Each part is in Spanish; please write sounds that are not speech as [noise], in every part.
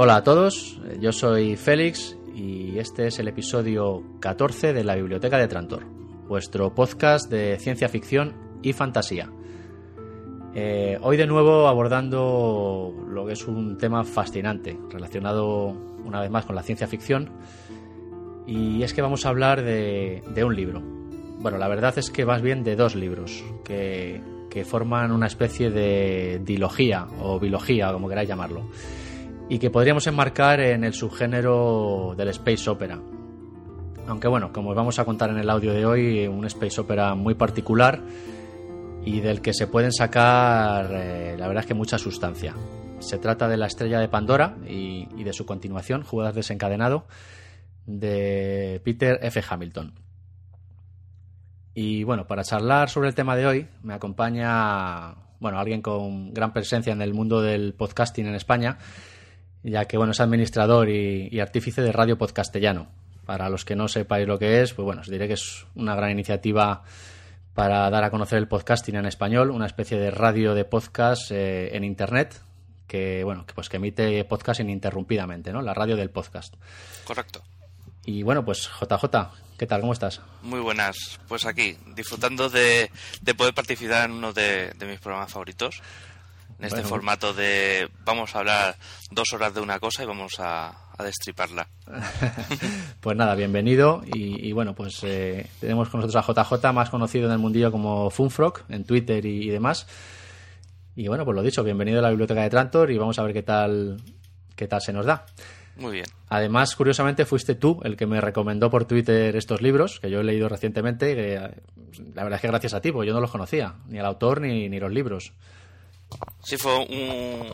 Hola a todos, yo soy Félix y este es el episodio 14 de la Biblioteca de Trantor, vuestro podcast de ciencia ficción y fantasía. Eh, hoy de nuevo abordando lo que es un tema fascinante relacionado una vez más con la ciencia ficción y es que vamos a hablar de, un libro. Bueno, la verdad es que más bien de dos libros que, que forman una especie de dilogía o bilogía, como queráis llamarlo y que podríamos enmarcar en el subgénero del space opera. Aunque bueno, como os vamos a contar en el audio de hoy, un space opera muy particular y del que se pueden sacar, eh, la verdad es que mucha sustancia. Se trata de la estrella de Pandora y, de su continuación, Jugadas desencadenado, de Peter F. Hamilton. Y bueno, para charlar sobre el tema de hoy, me acompaña bueno, alguien con gran presencia en el mundo del podcasting en España, ya que bueno, es administrador y, artífice de Radio Podcastellano. Para los que no sepáis lo que es, pues bueno, os diré que es una gran iniciativa para dar a conocer el podcasting en español, una especie de radio de podcast eh, en internet que bueno, que pues que emite podcast ininterrumpidamente, ¿no? La radio del podcast. Correcto. Y bueno, pues JJ, ¿qué tal? ¿Cómo estás? Muy buenas. Pues aquí, disfrutando de, poder participar en uno de mis programas favoritos en este formato de vamos a hablar dos horas de una cosa y vamos a, destriparla. [laughs] pues nada, bienvenido y, bueno, pues eh, tenemos con nosotros a JJ, más conocido en el mundillo como Funfrog, en Twitter y, demás. Y bueno, pues lo dicho, bienvenido a la biblioteca de Trantor y vamos a ver qué tal, qué tal se nos da. Muy bien. Además, curiosamente, fuiste tú el que me recomendó por Twitter estos libros, que yo he leído recientemente. Que, la verdad es que gracias a ti, porque yo no los conocía, ni al autor ni, ni los libros. Sí, fue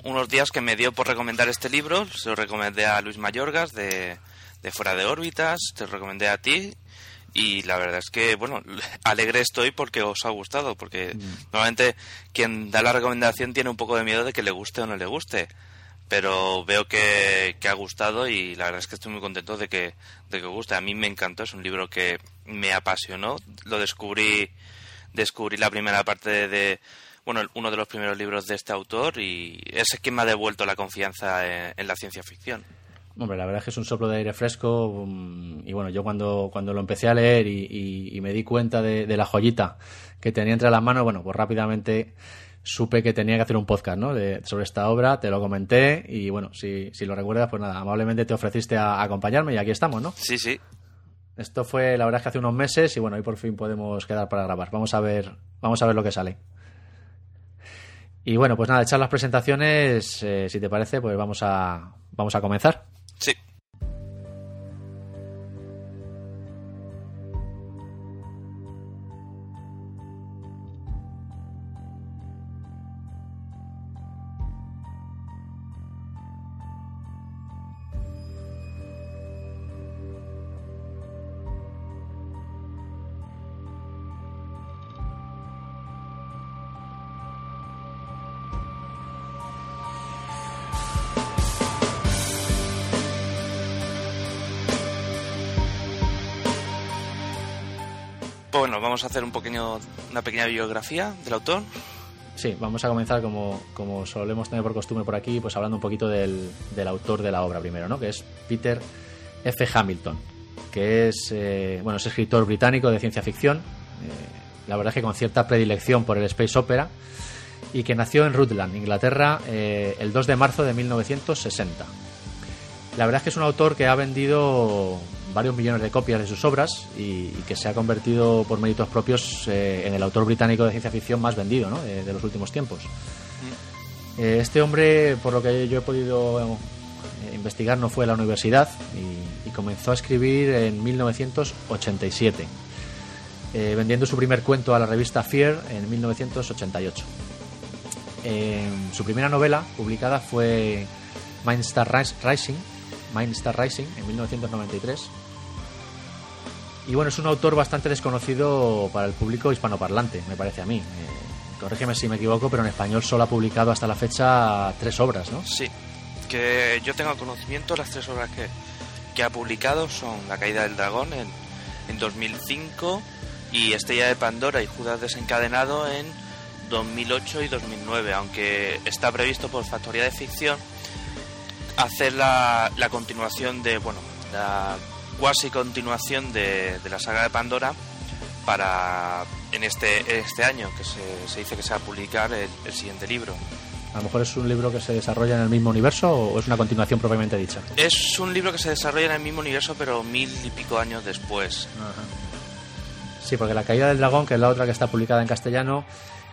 unos días que me dio por recomendar este libro. Se lo recomendé a Luis Mayorgas de, Fuera de órbitas, te lo recomendé a ti. Y la verdad es que, bueno, [laughs] alegre estoy porque os ha gustado. Porque mm. normalmente quien da la recomendación tiene un poco de miedo de que le guste o no le guste. Pero veo que, ha gustado y la verdad es que estoy muy contento de que, de que guste. A mí me encantó, es un libro que me apasionó. Lo descubrí, descubrí la primera parte de bueno, uno de los primeros libros de este autor y es quien me ha devuelto la confianza en, la ciencia ficción. Hombre, la verdad es que es un soplo de aire fresco um, y bueno, yo cuando, cuando lo empecé a leer y, me di cuenta de, la joyita que tenía entre las manos, bueno, pues rápidamente supe que tenía que hacer un podcast ¿no? sobre esta obra, te lo comenté y bueno, si, si lo recuerdas, pues nada, amablemente te ofreciste a, acompañarme y aquí estamos, ¿no? Sí, sí. Esto fue la verdad es que hace unos meses y bueno, hoy por fin podemos quedar para grabar. Vamos a ver, vamos a ver lo que sale. Y bueno, pues nada, echar las presentaciones, eh, si te parece, pues vamos a, vamos a comenzar. Sí. Hacer un pequeño, una pequeña biografía del autor. Sí, vamos a comenzar como, como solemos tener por costumbre por aquí, pues hablando un poquito del, del autor de la obra primero, ¿no? Que es Peter F. Hamilton, que es, eh, bueno, es escritor británico de ciencia ficción, eh, la verdad es que con cierta predilección por el space opera, y que nació en Rutland, Inglaterra, eh, el 2 de marzo de 1960. La verdad es que es un autor que ha vendido varios millones de copias de sus obras y, que se ha convertido por méritos propios eh, en el autor británico de ciencia ficción más vendido ¿no? de, los últimos tiempos. Mm. Eh, este hombre, por lo que yo he podido eh, investigar, no fue a la universidad y, comenzó a escribir en 1987, vendiendo su primer cuento a la revista Fear en 1988. su primera novela publicada fue Mindstar Rising, Mindstar Rising en 1993 y bueno, es un autor bastante desconocido para el público hispanoparlante, me parece a mí. Eh, corrígeme si me equivoco, pero en español solo ha publicado hasta la fecha tres obras, ¿no? Sí, que yo tengo conocimiento, las tres obras que, ha publicado son La caída del dragón en, en 2005 y Estrella de Pandora y Judas desencadenado en 2008 y 2009, aunque está previsto por Factoría de Ficción hacer la continuación de, bueno, la cuasi continuación de, de la saga de Pandora para en este, este año, que se, se dice que se va a publicar el, el siguiente libro. A lo mejor es un libro que se desarrolla en el mismo universo o es una continuación propiamente dicha. Es un libro que se desarrolla en el mismo universo, pero mil y pico años después. Sí, porque La Caída del Dragón, que es la otra que está publicada en castellano,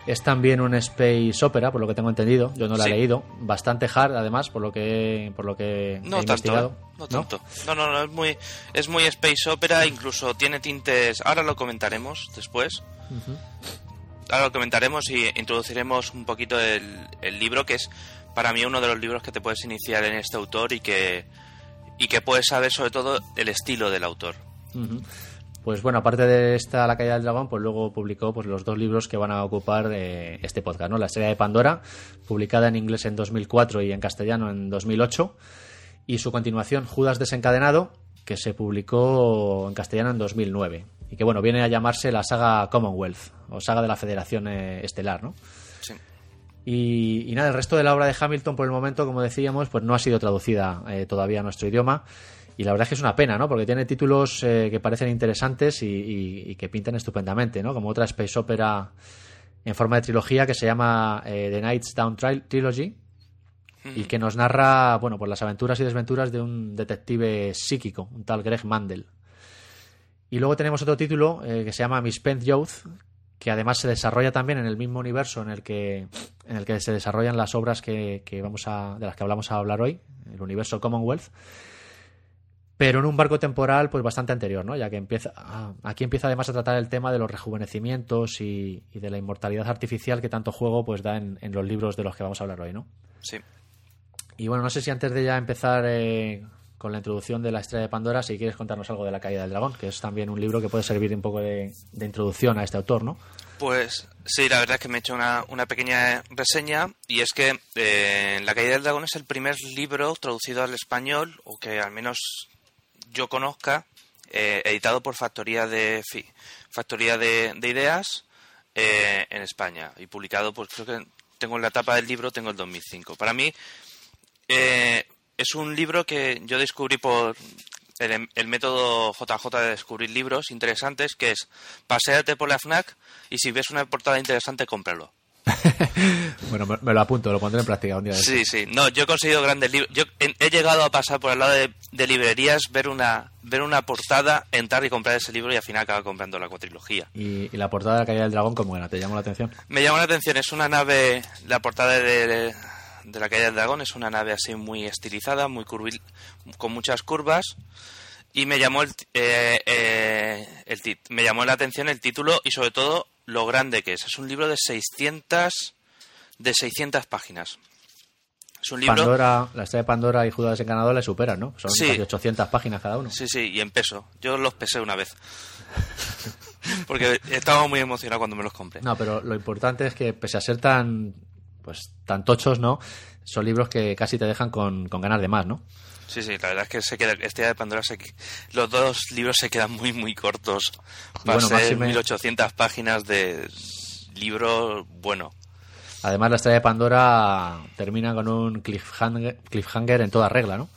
es también un space opera, por lo que tengo entendido. Yo no la Sí. he leído. Bastante hard, además, por lo que, por lo que No he tanto, investigado. ¿eh? no tanto. No, no, no, es muy, es muy space opera, incluso tiene tintes. Ahora lo comentaremos después. Ahora lo comentaremos y introduciremos un poquito el, el libro, que es para mí uno de los libros que te puedes iniciar en este autor y que, y que puedes saber sobre todo el estilo del autor. Pues bueno, aparte de esta La caída del dragón, pues luego publicó pues los dos libros que van a ocupar eh, este podcast, ¿no? La estrella de Pandora, publicada en inglés en 2004 y en castellano en 2008, y su continuación Judas desencadenado, que se publicó en castellano en 2009 y que bueno, viene a llamarse la saga Commonwealth o saga de la Federación eh, Estelar, ¿no? Sí. Y, y nada, el resto de la obra de Hamilton, por el momento, como decíamos, pues no ha sido traducida eh, todavía a nuestro idioma. Y la verdad es que es una pena, ¿no? Porque tiene títulos eh, que parecen interesantes y, y- y que pintan estupendamente, ¿no? Como otra space opera en forma de trilogía que se llama eh, The Night's Down Tri- Trilogy y que nos narra, bueno, pues las aventuras y desventuras de un detective psíquico, un tal Greg Mandel. Y luego tenemos otro título eh, que se llama Misspent Youth, que además se desarrolla también en el mismo universo en el que, en el que se desarrollan las obras que, que vamos a, de las que hablamos a hablar hoy, el universo Commonwealth, pero en un barco temporal pues bastante anterior, ¿no? ya que empieza, ah, aquí empieza además a tratar el tema de los rejuvenecimientos y, y de la inmortalidad artificial que tanto juego pues da en, en los libros de los que vamos a hablar hoy. ¿no? Sí. Y bueno, no sé si antes de ya empezar eh, con la introducción de la estrella de Pandora, si quieres contarnos algo de la caída del dragón, que es también un libro que puede servir un poco de, de introducción a este autor, ¿no? Pues sí, la verdad es que me he hecho una, una pequeña reseña y es que eh, La caída del dragón es el primer libro traducido al español, o que al menos yo conozca, eh, editado por Factoría de Factoría de, de Ideas eh, en España y publicado, pues creo que tengo en la tapa del libro, tengo el 2005. Para mí eh, es un libro que yo descubrí por el, el método JJ de descubrir libros interesantes, que es paséate por la FNAC y si ves una portada interesante, cómpralo. [laughs] Bueno, me, me lo apunto, lo pondré en práctica un día. de. Sí, sí. No, yo he conseguido grandes libros. Yo he, he llegado a pasar por al lado de, de librerías, ver una, ver una portada, entrar y comprar ese libro y al final acaba comprando la cuatrilogía. Y, y la portada de la caída del dragón, ¿cómo era? ¿Te llamó la atención? Me llamó la atención, es una nave, la portada de, de, de la caída del dragón es una nave así muy estilizada, muy curvil, con muchas curvas. Y me llamó el, eh, eh, el me llamó la atención el título y sobre todo lo grande que es. Es un libro de 600 de 600 páginas. Es un libro Pandora, la estrella de Pandora y Judas desencadenado le superan, ¿no? Son Sí. casi 800 páginas cada uno. Sí, sí, y en peso. Yo los pesé una vez. [laughs] Porque estaba muy emocionado cuando me los compré. No, pero lo importante es que pese a ser tan pues tan tochos, ¿no? Son libros que casi te dejan con, con ganas de más, ¿no? Sí, sí, la verdad es que se queda, este de Pandora se, los dos libros se quedan muy, muy cortos. Para Bueno, ser máxime- 1800 páginas de libro bueno. Además, la estrella de Pandora termina con un cliffhanger, cliffhanger en toda regla, ¿no?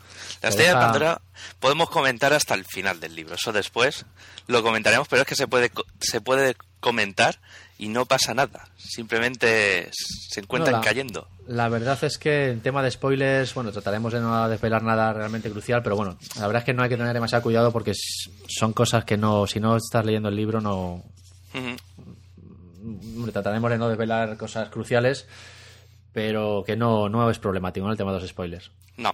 La estrella de Pandora podemos comentar hasta el final del libro. Eso después lo comentaremos, pero es que se puede, se puede comentar y no pasa nada. Simplemente se encuentran No, la- cayendo. La verdad es que en tema de spoilers, bueno, trataremos de no desvelar nada realmente crucial, pero bueno, la verdad es que no hay que tener demasiado cuidado porque son cosas que no, si no estás leyendo el libro, no. Trataremos de no desvelar cosas cruciales, pero que no, no es problemático, ¿no? El tema de los spoilers. No.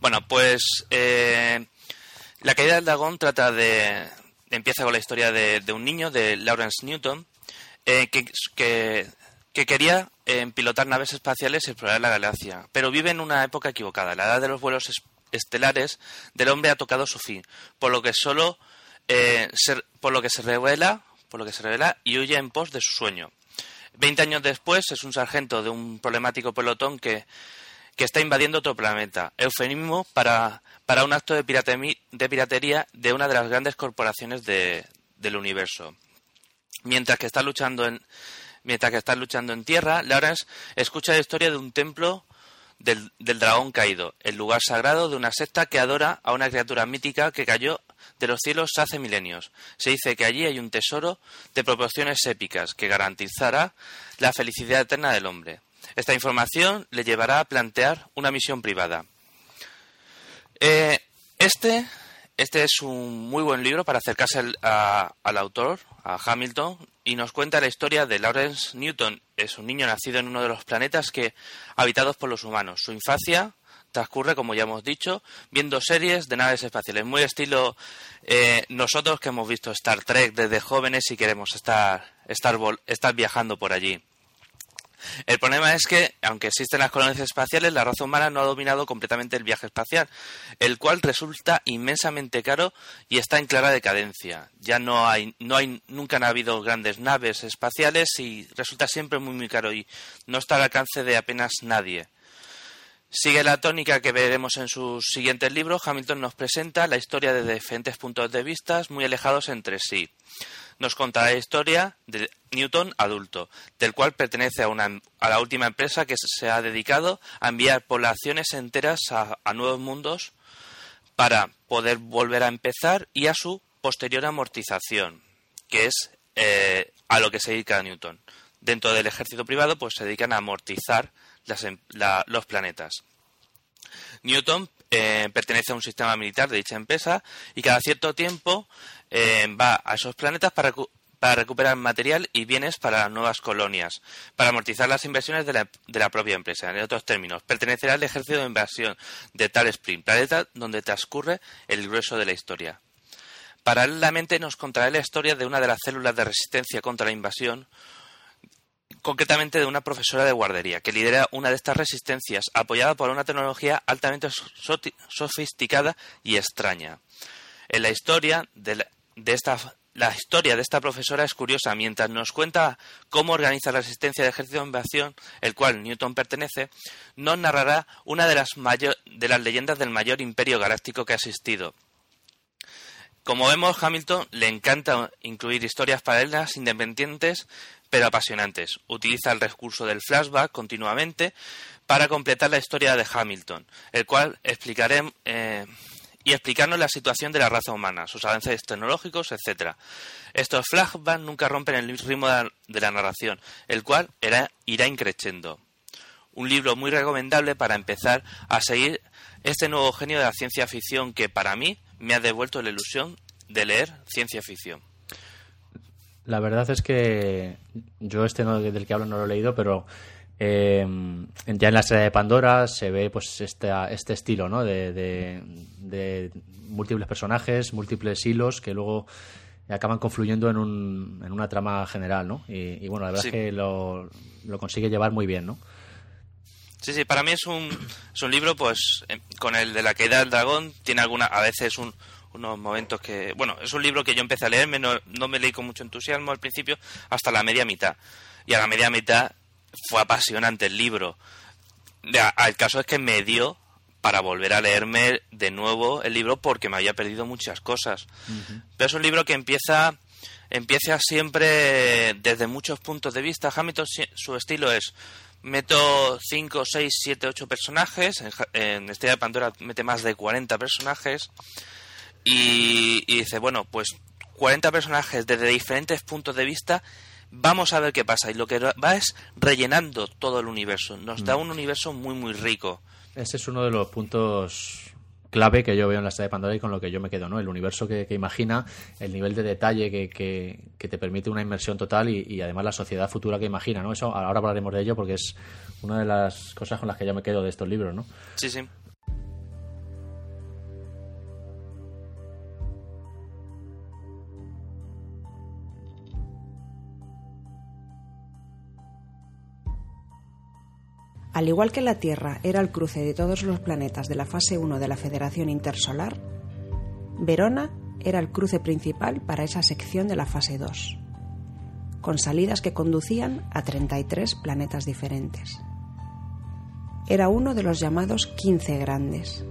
Bueno, pues eh, La caída del dragón trata de... Empieza con la historia de, de un niño, de Lawrence Newton, eh, que, que, que quería eh, pilotar naves espaciales y explorar la galaxia, pero vive en una época equivocada. La edad de los vuelos es- estelares del hombre ha tocado su fin, por lo que solo eh, se- por lo que se revela, por lo que se revela y huye en pos de su sueño. Veinte años después es un sargento de un problemático pelotón que que está invadiendo otro planeta. Eufemismo para, para un acto de, piratemi- de piratería de una de las grandes corporaciones de- del universo. Mientras que está luchando en mientras que está luchando en tierra, Lawrence escucha la historia de un templo del, del dragón caído, el lugar sagrado de una secta que adora a una criatura mítica que cayó de los cielos hace milenios. Se dice que allí hay un tesoro de proporciones épicas que garantizará la felicidad eterna del hombre. Esta información le llevará a plantear una misión privada. Eh, este, este es un muy buen libro para acercarse al, al autor, a Hamilton, y nos cuenta la historia de Lawrence Newton. Es un niño nacido en uno de los planetas que habitados por los humanos. Su infancia transcurre, como ya hemos dicho, viendo series de naves espaciales, muy estilo eh, nosotros que hemos visto Star Trek desde jóvenes y queremos estar, estar, estar viajando por allí. El problema es que, aunque existen las colonias espaciales, la raza humana no ha dominado completamente el viaje espacial, el cual resulta inmensamente caro y está en clara decadencia. Ya no hay, no hay, nunca han habido grandes naves espaciales y resulta siempre muy muy caro y no está al alcance de apenas nadie. Sigue la tónica que veremos en sus siguientes libros. Hamilton nos presenta la historia de diferentes puntos de vista muy alejados entre sí. Nos conta la historia de Newton adulto, del cual pertenece a, una, a la última empresa que se ha dedicado a enviar poblaciones enteras a, nuevos mundos para poder volver a empezar y a su posterior amortización, que es eh, a lo que se dedica Newton. Dentro del ejército privado, pues se dedican a amortizar Em, los planetas. Newton eh, pertenece a un sistema militar de dicha empresa y cada cierto tiempo eh, va a esos planetas para, recuperar material y bienes para nuevas colonias, para amortizar las inversiones de la, de la, propia empresa. En otros términos, pertenecerá al ejército de inversión de Tal Spring, planeta donde transcurre el grueso de la historia. Paralelamente nos contará la historia de una de las células de resistencia contra la invasión, concretamente de una profesora de guardería, que lidera una de estas resistencias, apoyada por una tecnología altamente sofisticada y extraña. En la historia de, esta la historia de esta profesora es curiosa. Mientras nos cuenta cómo organiza la resistencia de ejército de invasión, el cual Newton pertenece, nos narrará una de las, de las leyendas del mayor imperio galáctico que ha existido. Como vemos, Hamilton le encanta incluir historias paralelas independientes pero apasionantes. Utiliza el recurso del flashback continuamente para completar la historia de Hamilton, el cual explicaré eh, y explicarnos la situación de la raza humana, sus avances tecnológicos, etc. Estos flashbacks nunca rompen el ritmo de la narración, el cual irá increciendo. Un libro muy recomendable para empezar a seguir este nuevo genio de la ciencia ficción que para mí me ha devuelto la ilusión de leer ciencia ficción. La verdad es que yo este no, del que hablo no lo he leído, pero eh, ya en la serie de Pandora se ve pues este, este estilo ¿no? de, múltiples personajes, múltiples hilos que luego acaban confluyendo en, un, en una trama general, ¿no? Y, bueno, la verdad es que lo, lo, consigue llevar muy bien, ¿no? Sí, sí, para mí es un, es un libro, pues, eh, con el de la caída del dragón, tiene alguna, a veces un, unos momentos que... Bueno, es un libro que yo empecé a leerme, no, no me leí con mucho entusiasmo al principio, hasta la media mitad. Y a la media mitad fue apasionante el libro. El caso es que me dio para volver a leerme de nuevo el libro porque me había perdido muchas cosas. Pero es un libro que empieza empieza siempre desde muchos puntos de vista. Hamilton, su estilo es meto 5, 6, 7, 8 personajes. En, en Estrella de Pandora mete más de 40 personajes. Y, dice, bueno, pues 40 personajes desde diferentes puntos de vista, vamos a ver qué pasa. Y lo que va es rellenando todo el universo. Nos da mm. un universo muy, muy rico. Ese es uno de los puntos clave que yo veo en la serie de Pandora y con lo que yo me quedo, ¿no? El universo que, imagina, el nivel de detalle que, que, te permite una inmersión total y, y, además la sociedad futura que imagina, ¿no? Eso ahora hablaremos de ello porque es una de las cosas con las que yo me quedo de estos libros, ¿no? Sí, sí. Al igual que la Tierra era el cruce de todos los planetas de la fase 1 de la Federación Intersolar, Verona era el cruce principal para esa sección de la fase 2, con salidas que conducían a 33 planetas diferentes. Era uno de los llamados 15 grandes,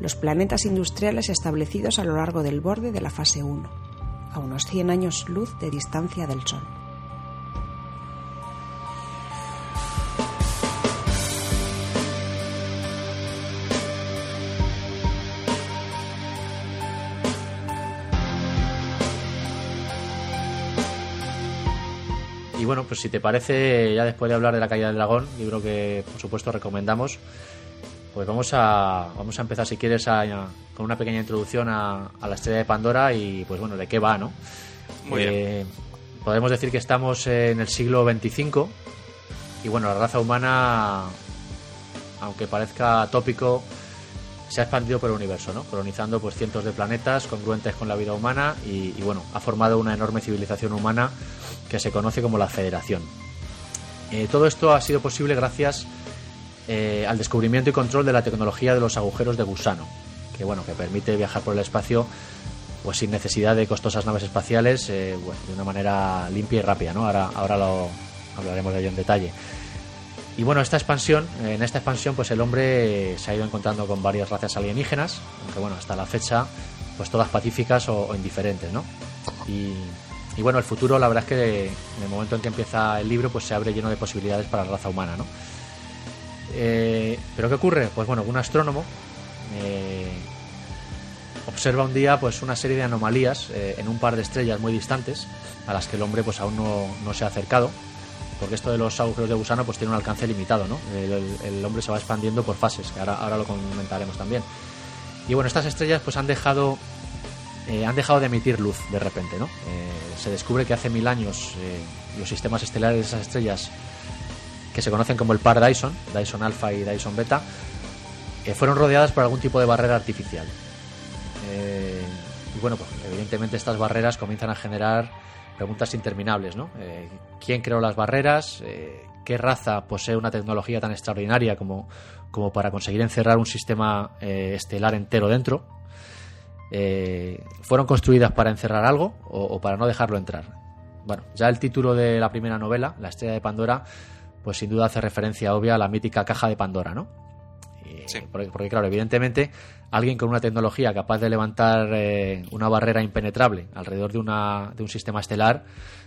los planetas industriales establecidos a lo largo del borde de la fase 1, a unos 100 años luz de distancia del Sol. Bueno, pues si te parece, ya después de hablar de la caída del dragón, libro que por supuesto recomendamos, pues vamos a, vamos a empezar si quieres con una pequeña introducción a, la estrella de Pandora y pues bueno, de qué va, ¿no? Muy eh, Podemos decir que estamos en el siglo 25 y bueno, la raza humana, aunque parezca tópico, se ha expandido por el universo, ¿no? colonizando pues cientos de planetas congruentes con la vida humana y, bueno, ha formado una enorme civilización humana que se conoce como la Federación. Eh, todo esto ha sido posible gracias eh, al descubrimiento y control de la tecnología de los agujeros de gusano, que bueno, que permite viajar por el espacio pues sin necesidad de costosas naves espaciales, eh, de una manera limpia y rápida, ¿no? Ahora, ahora lo hablaremos de ello en detalle. Y bueno, esta expansión, en esta expansión, pues el hombre se ha ido encontrando con varias razas alienígenas, aunque bueno, hasta la fecha, pues todas pacíficas o, indiferentes, ¿no? Y, bueno, el futuro, la verdad es que en el momento en que empieza el libro, pues se abre lleno de posibilidades para la raza humana, ¿no? Eh, ¿Pero qué ocurre? Pues bueno, un astrónomo eh, observa un día pues una serie de anomalías eh, en un par de estrellas muy distantes a las que el hombre pues aún no, no se ha acercado porque esto de los agujeros de gusano pues tiene un alcance limitado, ¿no? El, hombre se va expandiendo por fases, que ahora, ahora lo comentaremos también. Y bueno, estas estrellas pues han dejado eh, han dejado de emitir luz de repente, ¿no? Eh, se descubre que hace mil años eh, los sistemas estelares de esas estrellas que se conocen como el par Dyson, Dyson Alpha y Dyson Beta, fueron rodeadas por algún tipo de barrera artificial. y bueno, pues evidentemente estas barreras comienzan a generar preguntas interminables, ¿no? Eh, ¿Quién creó las barreras? Eh, ¿Qué raza posee una tecnología tan extraordinaria como, como para conseguir encerrar un sistema eh, estelar entero dentro? ¿Fueron construidas para encerrar algo o, para no dejarlo entrar? Bueno, ya el título de la primera novela, La estrella de Pandora, pues sin duda hace referencia obvia a la mítica caja de Pandora, ¿no? Porque, claro, evidentemente alguien con una tecnología capaz de levantar eh, una barrera impenetrable alrededor de, una, de un sistema estelar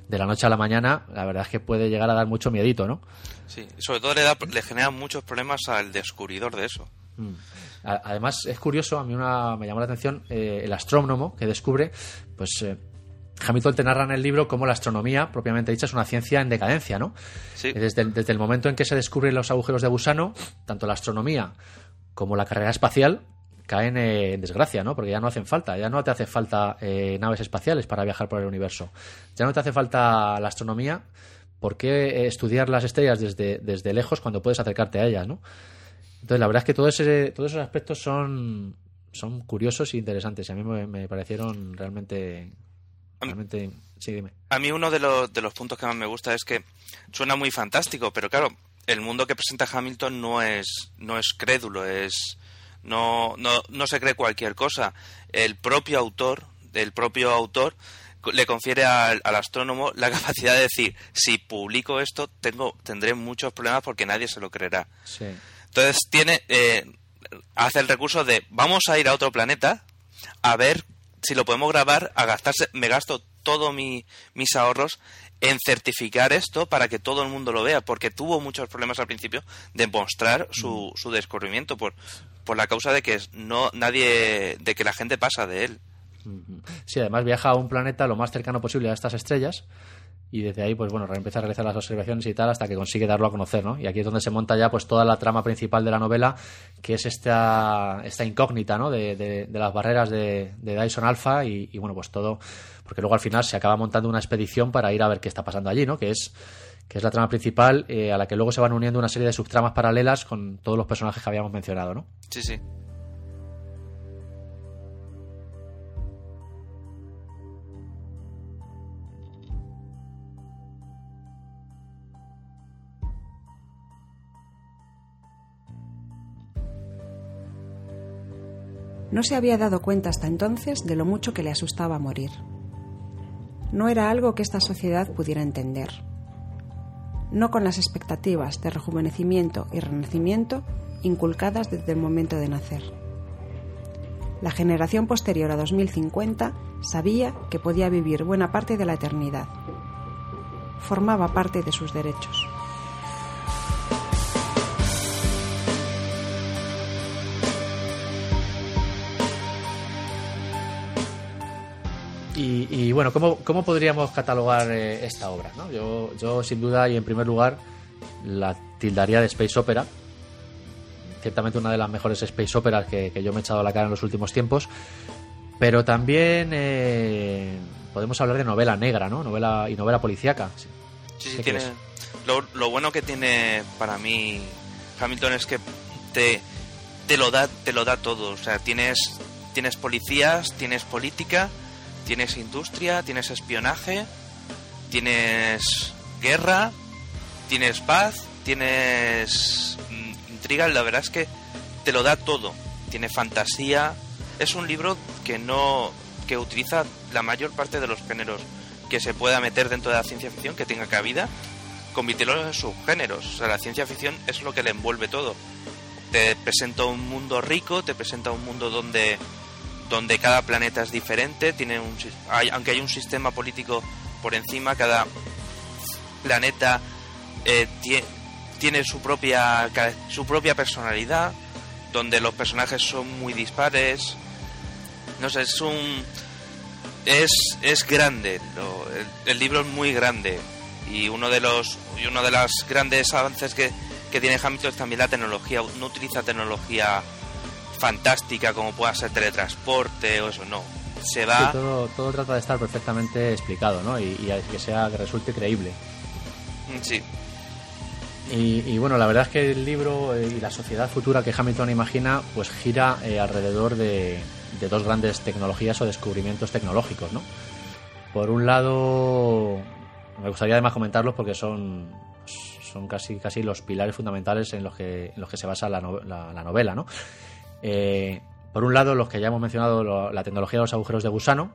de la noche a la mañana, la verdad es que puede llegar a dar mucho miedito, ¿no? Sí, sobre todo le, da, le genera muchos problemas al descubridor de eso. Mm. Además, es curioso, a mí una, me llamó la atención eh, el astrónomo que descubre, pues eh, Hamilton te narra en el libro cómo la astronomía, propiamente dicha, es una ciencia en decadencia, ¿no? Sí. Desde, desde el momento en que se descubren los agujeros de gusano, tanto la astronomía como la carrera espacial caen en desgracia, ¿no? Porque ya no hacen falta, ya no te hace falta eh, naves espaciales para viajar por el universo, ya no te hace falta la astronomía, ¿por qué estudiar las estrellas desde, desde lejos cuando puedes acercarte a ellas, ¿no? Entonces, la verdad es que todo ese, todos esos aspectos son, son curiosos e interesantes y a mí me, parecieron realmente... realmente sí, dime. A mí uno de los, de los puntos que más me gusta es que suena muy fantástico, pero claro, el mundo que presenta Hamilton no es, no es crédulo, es no, no, no se cree cualquier cosa. El propio autor, el propio autor le confiere al, astrónomo la [laughs] capacidad de decir si publico esto tengo tendré muchos problemas porque nadie se lo creerá. Entonces tiene eh, hace el recurso de vamos a ir a otro planeta a ver si lo podemos grabar a gastarse me gasto todos mi, mis ahorros en certificar esto para que todo el mundo lo vea, porque tuvo muchos problemas al principio de mostrar su, mm. su descubrimiento por, por la causa de que no nadie, de que la gente pasa de él. Sí, además viaja a un planeta lo más cercano posible a estas estrellas y desde ahí, pues bueno, empieza a realizar las observaciones y tal hasta que consigue darlo a conocer, ¿no? Y aquí es donde se monta ya pues toda la trama principal de la novela, que es esta, esta incógnita, ¿no? De, de, las barreras de, de Dyson Alpha y, y, bueno, pues todo porque luego al final se acaba montando una expedición para ir a ver qué está pasando allí, ¿no? Que es que es la trama principal eh, a la que luego se van uniendo una serie de subtramas paralelas con todos los personajes que habíamos mencionado, ¿no? Sí, sí. No se había dado cuenta hasta entonces de lo mucho que le asustaba morir no era algo que esta sociedad pudiera entender. No con las expectativas de rejuvenecimiento y renacimiento inculcadas desde el momento de nacer. La generación posterior a 2050 sabía que podía vivir buena parte de la eternidad. Formaba parte de sus derechos. Y, bueno, ¿cómo, ¿cómo, podríamos catalogar eh, esta obra? ¿no? Yo, yo, sin duda, y en primer lugar, la tildaría de Space Opera. Ciertamente una de las mejores Space Operas que, yo me he echado a la cara en los últimos tiempos. Pero también eh, podemos hablar de novela negra, ¿no? Novela y novela policíaca. Sí, sí, tiene, lo, lo, bueno que tiene para mí Hamilton es que te, te lo da te lo da todo. O sea, tienes tienes policías, tienes política, tienes industria, tienes espionaje, tienes guerra, tienes paz, tienes mm, intriga. La verdad es que te lo da todo. Tiene fantasía. Es un libro que no que utiliza la mayor parte de los géneros que se pueda meter dentro de la ciencia ficción, que tenga cabida, convirtiéndolo en subgéneros. O sea, la ciencia ficción es lo que le envuelve todo. Te presenta un mundo rico, te presenta un mundo donde donde cada planeta es diferente, tiene un, aunque hay un sistema político por encima, cada planeta eh, tiene su propia, su propia personalidad, donde los personajes son muy dispares. No sé, es un. Es, es grande, el, libro es muy grande y uno de los y uno de los grandes avances que, que tiene Hamilton es también la tecnología no utiliza tecnología fantástica como pueda ser teletransporte o eso, no. Se va... todo, todo trata de estar perfectamente explicado, ¿no? Y, que sea, que resulte creíble. Mm, sí. Y, bueno, la verdad es que el libro eh, y la sociedad futura que Hamilton imagina, pues gira eh, alrededor de, dos grandes tecnologías o descubrimientos tecnológicos, ¿no? Por un lado, me gustaría además comentarlos porque son, son casi, casi los pilares fundamentales en los que, en los que se basa la, la novela, ¿no? Eh, por un lado, los que ya hemos mencionado, la tecnología de los agujeros de gusano,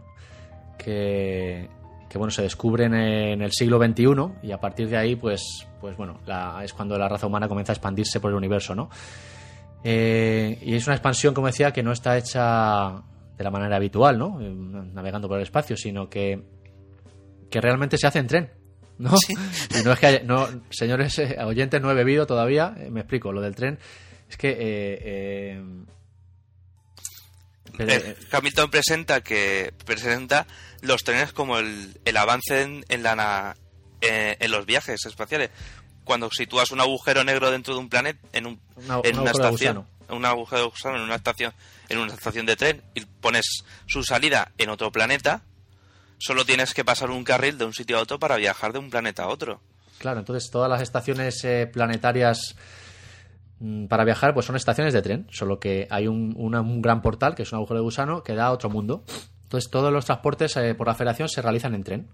que, bueno, se descubren en el siglo XXI y a partir de ahí, pues, pues bueno, es cuando la raza humana comienza a expandirse por el universo, ¿no? Eh, y es una expansión, como decía, que no está hecha de la manera habitual, ¿no? Eh, navegando por el espacio, sino que, que realmente se hace en tren. ¿no? [laughs] Y no es que no, señores oyentes, no he bebido todavía, me explico, lo del tren es que eh, Hamilton presenta que presenta los trenes como el, el avance en, en la eh, en los viajes espaciales. Cuando sitúas un agujero negro dentro de un planeta en, un, en una estación, un agujero de gusano en una estación en una estación de tren y pones su salida en otro planeta, solo tienes que pasar un carril de un sitio a otro para viajar de un planeta a otro. Claro, entonces todas las estaciones eh, planetarias para viajar, pues son estaciones de tren, solo que hay un, gran portal, que es un agujero de gusano, que da a otro mundo. Entonces, todos los transportes eh, por la federación se realizan en tren,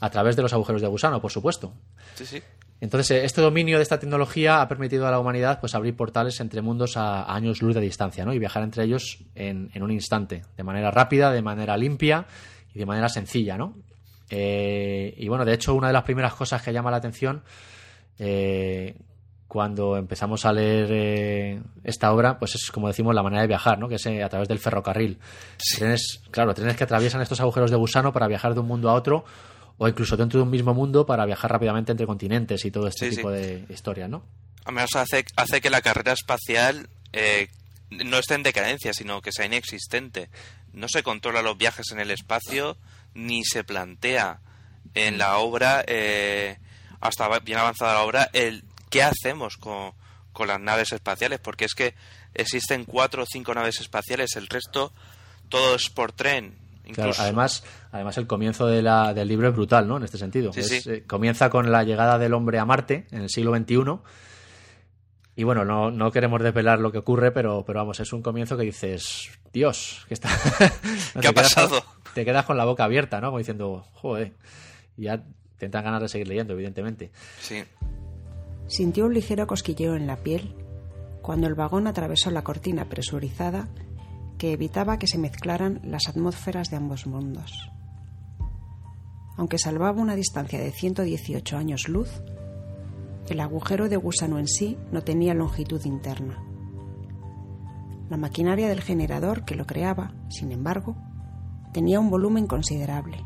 a través de los agujeros de gusano, por supuesto. Sí, sí. Entonces, eh, este dominio de esta tecnología ha permitido a la humanidad pues, abrir portales entre mundos a, años luz de distancia, ¿no? Y viajar entre ellos en, un instante, de manera rápida, de manera limpia y de manera sencilla, ¿no? Eh, y bueno, de hecho, una de las primeras cosas que llama la atención cuando empezamos a leer eh, esta obra, pues es como decimos la manera de viajar, ¿no? Que es eh, a través del ferrocarril. Trenes, claro, trenes que atraviesan estos agujeros de gusano para viajar de un mundo a otro o incluso dentro de un mismo mundo para viajar rápidamente entre continentes y todo este tipo de historias, ¿no? Además hace, hace que la carrera espacial eh, no esté en decadencia, sino que sea inexistente. No se controla los viajes en el espacio ni se plantea en la obra, hasta bien avanzada la obra, el ¿qué hacemos con, las naves espaciales? Porque es que existen cuatro o cinco naves espaciales, el resto todo es por tren. además, además el comienzo de la, del libro es brutal, ¿no? En este sentido. Eh, comienza con la llegada del hombre a Marte en el siglo XXI. Y bueno, no, no queremos desvelar lo que ocurre, pero, pero vamos, es un comienzo que dices, Dios, ¿qué está? [laughs] ¿Qué ha pasado? te quedas con la boca abierta, ¿no? Como diciendo, joder, ya te dan ganas de seguir leyendo, evidentemente. Sí. Sintió un ligero cosquilleo en la piel cuando el vagón atravesó la cortina presurizada que evitaba que se mezclaran las atmósferas de ambos mundos. Aunque salvaba una distancia de 118 años luz, el agujero de gusano en sí no tenía longitud interna. La maquinaria del generador que lo creaba, sin embargo, tenía un volumen considerable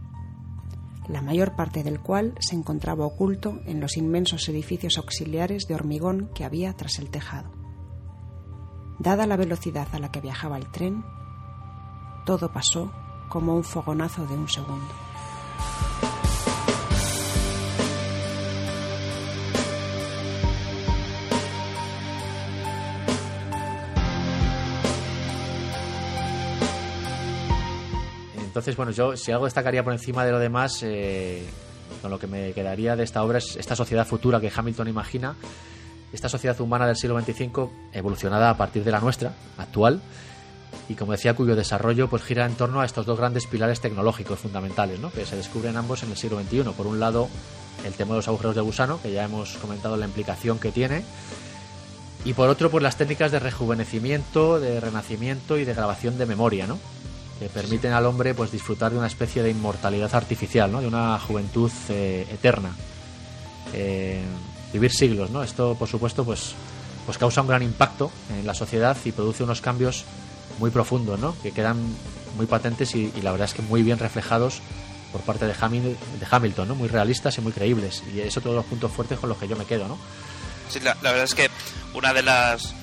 la mayor parte del cual se encontraba oculto en los inmensos edificios auxiliares de hormigón que había tras el tejado. Dada la velocidad a la que viajaba el tren, todo pasó como un fogonazo de un segundo. Entonces, bueno, yo si algo destacaría por encima de lo demás, eh, con lo que me quedaría de esta obra es esta sociedad futura que Hamilton imagina, esta sociedad humana del siglo XXV evolucionada a partir de la nuestra, actual, y como decía, cuyo desarrollo pues gira en torno a estos dos grandes pilares tecnológicos fundamentales, ¿no? que se descubren ambos en el siglo XXI. Por un lado, el tema de los agujeros de gusano, que ya hemos comentado la implicación que tiene, y por otro, pues las técnicas de rejuvenecimiento, de renacimiento y de grabación de memoria, ¿no? Que permiten al hombre pues disfrutar de una especie de inmortalidad artificial, ¿no? de una juventud eh, eterna. Eh, vivir siglos, ¿no? Esto, por supuesto, pues, pues causa un gran impacto en la sociedad y produce unos cambios muy profundos, ¿no? Que quedan muy patentes y, la verdad es que muy bien reflejados por parte de, de Hamilton, ¿no? Muy realistas y muy creíbles. Y eso todos los puntos fuertes con los que yo me quedo, ¿no? Sí, la, verdad es que una de las,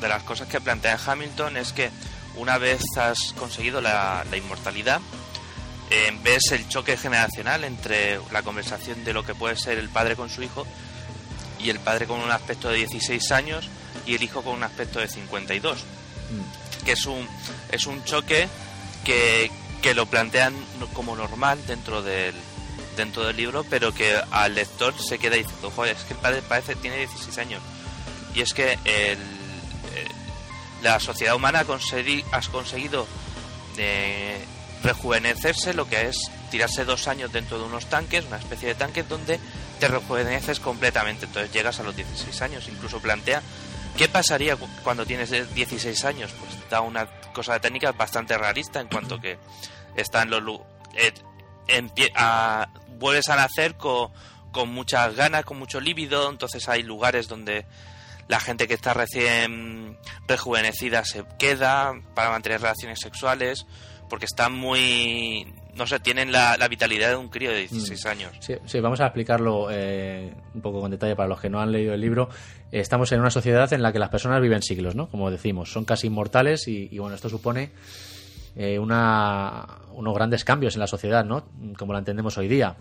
de las cosas que plantea Hamilton es que una vez has conseguido la, inmortalidad, eh, ves el choque generacional entre la conversación de lo que puede ser el padre con su hijo y el padre con un aspecto de 16 años y el hijo con un aspecto de 52. Mm. Que es un, es un choque que, que lo plantean como normal dentro del, dentro del libro, pero que al lector se queda diciendo, joder, es que el padre parece tiene 16 años. Y es que el, la sociedad humana ha, conseguido eh, rejuvenecerse, lo que es tirarse dos años dentro de unos tanques, una especie de tanques donde te rejuveneces completamente. Entonces llegas a los 16 años, incluso plantea qué pasaría cuando tienes 16 años. Pues da una cosa de técnica bastante realista en cuanto que están los eh, vuelves a nacer con, con muchas ganas, con mucho líbido, entonces hay lugares donde la gente que está recién rejuvenecida se queda para mantener relaciones sexuales porque están muy no sé, tienen la, vitalidad de un crío de 16 mm. años. Sí, vamos a explicarlo eh, un poco con detalle para los que no han leído el libro. estamos en una sociedad en la que las personas viven siglos, ¿no? Como decimos, son casi inmortales y, bueno, esto supone eh, una, unos grandes cambios en la sociedad, ¿no? Como la entendemos hoy día.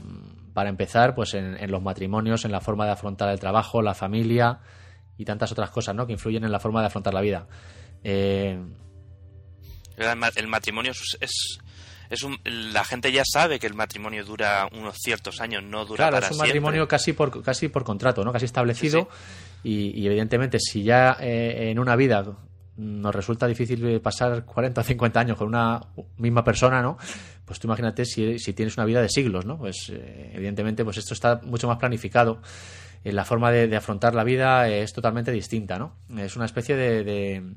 Para empezar, pues en los matrimonios, en la forma de afrontar el trabajo, la familia, y tantas otras cosas ¿no? que influyen en la forma de afrontar la vida. Eh, el matrimonio es, es un, la gente ya sabe que el matrimonio dura unos ciertos años, no dura claro, es un matrimonio casi por casi por contrato, ¿no? Casi establecido Y, evidentemente si ya eh, en una vida nos resulta difícil pasar 40 o 50 años con una misma persona, ¿no? Pues tú imagínate si, si tienes una vida de siglos, ¿no? Pues eh, evidentemente pues esto está mucho más planificado la forma de, afrontar la vida es totalmente distinta, ¿no? Es una especie de,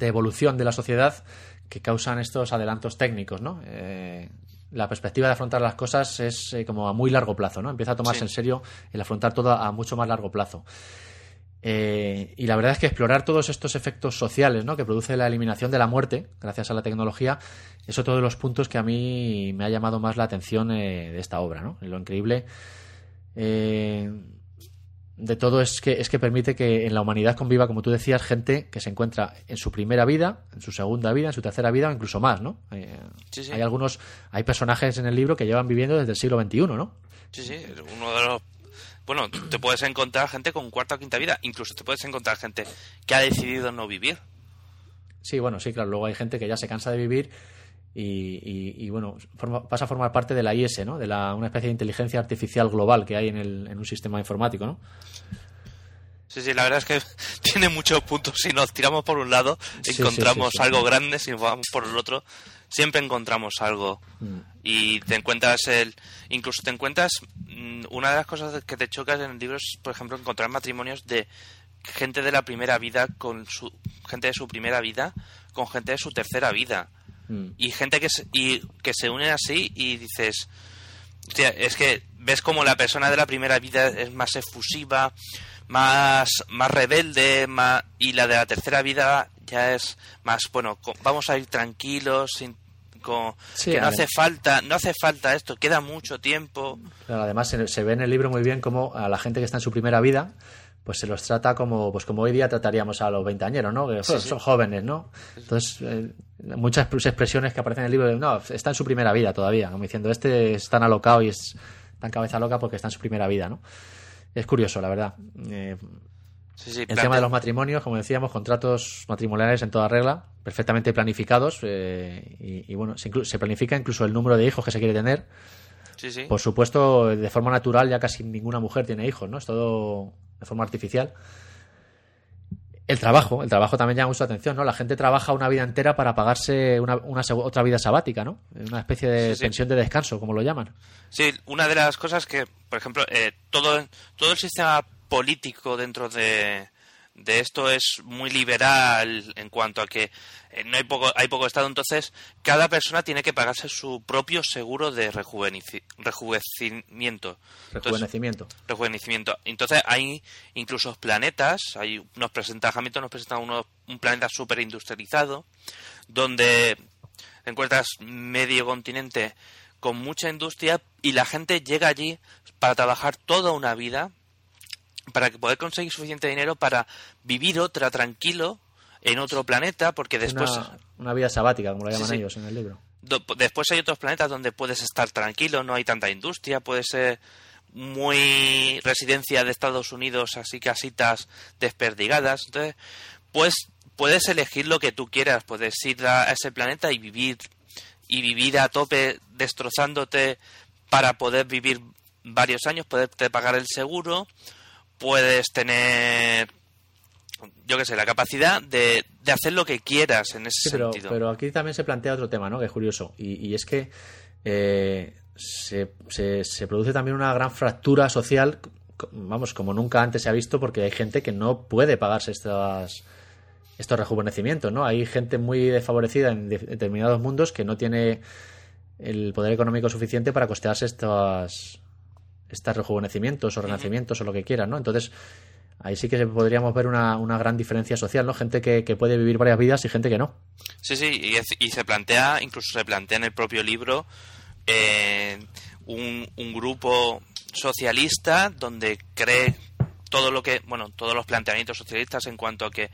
evolución de la sociedad que causan estos adelantos técnicos, ¿no? Eh, la perspectiva de afrontar las cosas es eh, como a muy largo plazo, ¿no? Empieza a tomarse en serio el afrontar todo a mucho más largo plazo. Eh, y la verdad es que explorar todos estos efectos sociales ¿no? que produce la eliminación de la muerte gracias a la tecnología es otro de los puntos que a mí me ha llamado más la atención de esta obra. ¿no? Lo increíble de todo es que, es que permite que en la humanidad conviva, como tú decías, gente que se encuentra en su primera vida, en su segunda vida, en su tercera vida o incluso más, ¿no? Eh, hay algunos, hay personajes en el libro que llevan viviendo desde el siglo XXI, ¿no? Sí, sí, uno de los... Bueno, te puedes encontrar gente con cuarta o quinta vida, incluso te puedes encontrar gente que ha decidido no vivir. Sí, bueno, sí, claro, luego hay gente que ya se cansa de vivir y, bueno, pasa a formar parte de la IS, ¿no? De la, una especie de inteligencia artificial global que hay en, el, en un sistema informático, ¿no? Sí, sí, la verdad es que [laughs] tiene muchos puntos. Si nos tiramos por un lado, encontramos algo grande, si vamos por el otro, siempre encontramos algo. Mm. Y te encuentras el. Incluso te encuentras. Mm, una de las cosas que te chocas en el libro es, por ejemplo, encontrar matrimonios de gente de la primera vida con su. gente de su primera vida con gente de su tercera vida. Mm. Y gente que se, y que se unen así y dices, es que ves como la persona de la primera vida es más efusiva, más, más rebelde, más, y la de la tercera vida ya es más, bueno, vamos a ir tranquilos, sin, que no hace falta, no hace falta esto, queda mucho tiempo. además se, ve en el libro muy bien como a la gente que está en su primera vida, pues se los trata como pues como hoy día trataríamos a los veinteañeros, ¿no? Que son jóvenes, ¿no? Entonces, eh, muchas expresiones que aparecen en el libro, no, está en su primera vida todavía, como diciendo, este es tan alocado y es tan cabeza loca porque está en su primera vida, ¿no? Es curioso, la verdad. Eh, el tema de los matrimonios, como decíamos, contratos matrimoniales en toda regla, perfectamente planificados eh, y, bueno, se, planifica incluso el número de hijos que se quiere tener. Por supuesto, de forma natural ya casi ninguna mujer tiene hijos, ¿no? Es todo de forma artificial. El trabajo, el trabajo también llama mucha atención, ¿no? La gente trabaja una vida entera para pagarse una, otra vida sabática, ¿no? Una especie de pensión de descanso, como lo llaman. Sí, una de las cosas que, por ejemplo, eh, todo, todo el sistema político dentro de, de esto es muy liberal en cuanto a que eh, no hay poco hay poco estado entonces cada persona tiene que pagarse su propio seguro de rejuvenecimiento. Rejuvenecimiento. rejuvenecimiento. Entonces hay incluso planetas hay nos presenta Hamilton nos presenta uno, un planeta súper industrializado donde encuentras medio continente con mucha industria y la gente llega allí para trabajar toda una vida para poder conseguir suficiente dinero para vivir otra tranquilo en otro planeta, porque después... Una, vida sabática, como lo llaman ellos en el libro. después hay otros planetas donde puedes estar tranquilo, no hay tanta industria, puede ser muy residencia de Estados Unidos, así casitas desperdigadas. Entonces, pues puedes elegir lo que tú quieras, puedes ir a ese planeta y vivir y vivir a tope destrozándote para poder vivir varios años, poderte pagar el seguro puedes tener yo qué sé, la capacidad de, de, hacer lo que quieras en ese pero, sentido. Pero aquí también se plantea otro tema, ¿no? Que es curioso. Y, es que eh, se, se, produce también una gran fractura social, vamos, como nunca antes se ha visto, porque hay gente que no puede pagarse estas, estos rejuvenecimientos, ¿no? Hay gente muy desfavorecida en determinados mundos que no tiene el poder económico suficiente para costearse estas estos rejuvenecimientos o renacimientos o lo que quieran, ¿no? Entonces, ahí sí que podríamos ver una, una gran diferencia social, ¿no? Gente que, puede vivir varias vidas y gente que no. Sí, sí, y, se plantea, incluso se plantea en el propio libro, eh, un, un grupo socialista donde cree todo lo que, bueno, todos los planteamientos socialistas en cuanto a que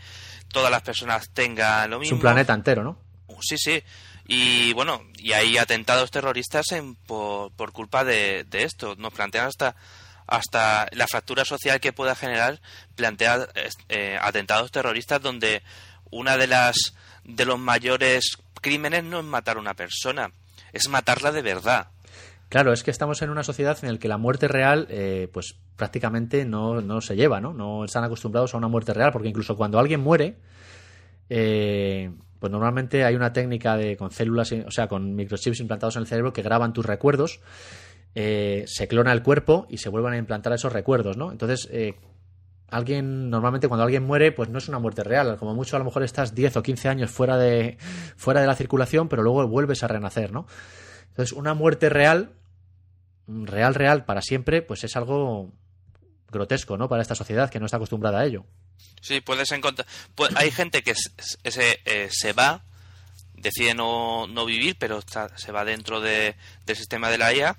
todas las personas tengan lo mismo. Es un planeta entero, ¿no? Sí, sí. Y bueno, y hay atentados terroristas en, por, culpa de, de esto. Nos plantean hasta hasta la fractura social que pueda generar plantea eh, atentados terroristas donde una de las de los mayores crímenes no es matar a una persona es matarla de verdad claro es que estamos en una sociedad en la que la muerte real eh, pues prácticamente no, no se lleva no no están acostumbrados a una muerte real porque incluso cuando alguien muere eh, pues normalmente hay una técnica de con células, o sea, con microchips implantados en el cerebro que graban tus recuerdos, eh, se clona el cuerpo y se vuelven a implantar esos recuerdos, ¿no? Entonces, eh, alguien, normalmente cuando alguien muere, pues no es una muerte real, como mucho a lo mejor estás 10 o 15 años fuera de, fuera de la circulación, pero luego vuelves a renacer, ¿no? Entonces, una muerte real, real, real, para siempre, pues es algo grotesco, ¿no? Para esta sociedad que no está acostumbrada a ello. Sí, puedes encontrar. hay gente que se, eh, se va, decide no, no vivir, pero se va dentro de, del sistema de la IA.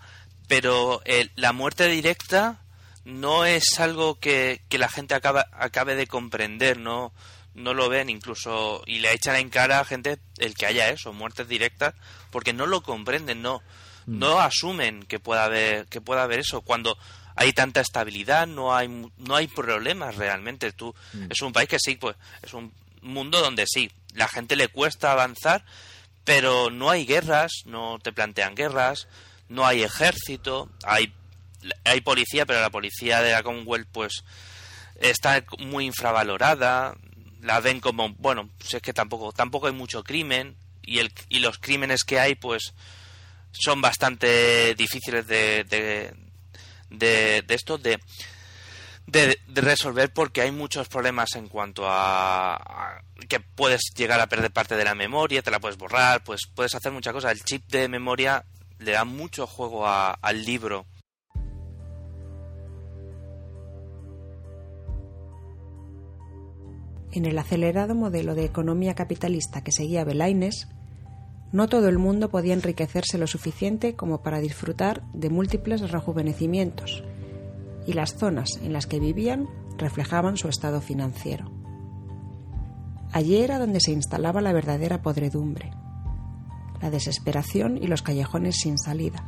Pero la muerte directa no es algo que, que la gente acaba, acabe de comprender, no, no lo ven incluso y le echan en cara a gente el que haya eso, muertes directas, porque no lo comprenden, no, mm. no asumen que pueda haber, que pueda haber eso. Cuando hay tanta estabilidad, no hay, no hay problemas realmente. Tú, mm. Es un país que sí, pues es un mundo donde sí, la gente le cuesta avanzar, pero no hay guerras, no te plantean guerras, no hay ejército, hay, hay policía, pero la policía de la Commonwealth pues está muy infravalorada, la ven como, bueno, pues es que tampoco, tampoco hay mucho crimen y, el, y los crímenes que hay pues son bastante difíciles de, de, de esto de, de, resolver porque hay muchos problemas en cuanto a, que puedes llegar a perder parte de la memoria, te la puedes borrar, pues puedes hacer muchas cosas. El chip de memoria le da mucho juego al libro. En el acelerado modelo de economía capitalista que seguía Belaines, no todo el mundo podía enriquecerse lo suficiente como para disfrutar de múltiples rejuvenecimientos, y las zonas en las que vivían reflejaban su estado financiero. Allí era donde se instalaba la verdadera podredumbre, la desesperación y los callejones sin salida,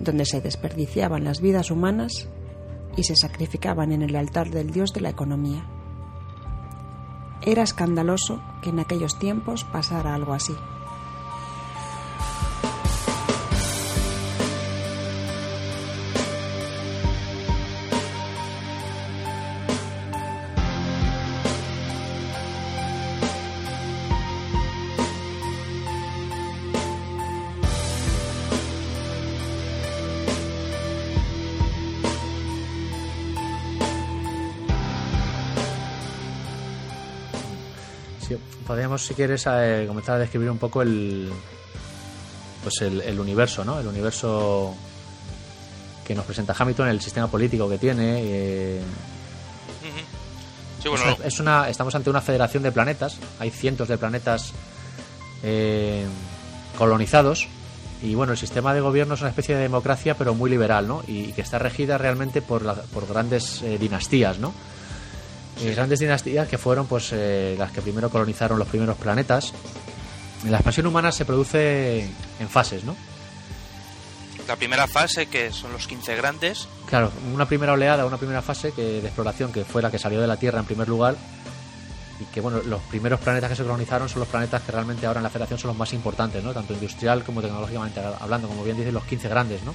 donde se desperdiciaban las vidas humanas y se sacrificaban en el altar del dios de la economía. Era escandaloso que en aquellos tiempos pasara algo así. Si quieres, eh, comenzar a describir un poco el, pues el, universo, ¿no? El universo que nos presenta Hamilton, el sistema político que tiene. Eh, es, una, estamos ante una federación de planetas. Hay cientos de planetas eh, colonizados. Y bueno, el sistema de gobierno es una especie de democracia, pero muy liberal, ¿no? Y, que está regida realmente por, por grandes dinastías, ¿no? Grandes dinastías que fueron pues eh, las que primero colonizaron los primeros planetas. La expansión humana se produce en fases, ¿no? La primera fase, que son los 15 grandes. Claro, una primera oleada, una primera fase que, de exploración que fue la que salió de la Tierra en primer lugar. Y que, bueno, los primeros planetas que se colonizaron son los planetas que realmente ahora en la Federación son los más importantes, ¿no? Tanto industrial como tecnológicamente hablando, como bien dicen los 15 grandes, ¿no?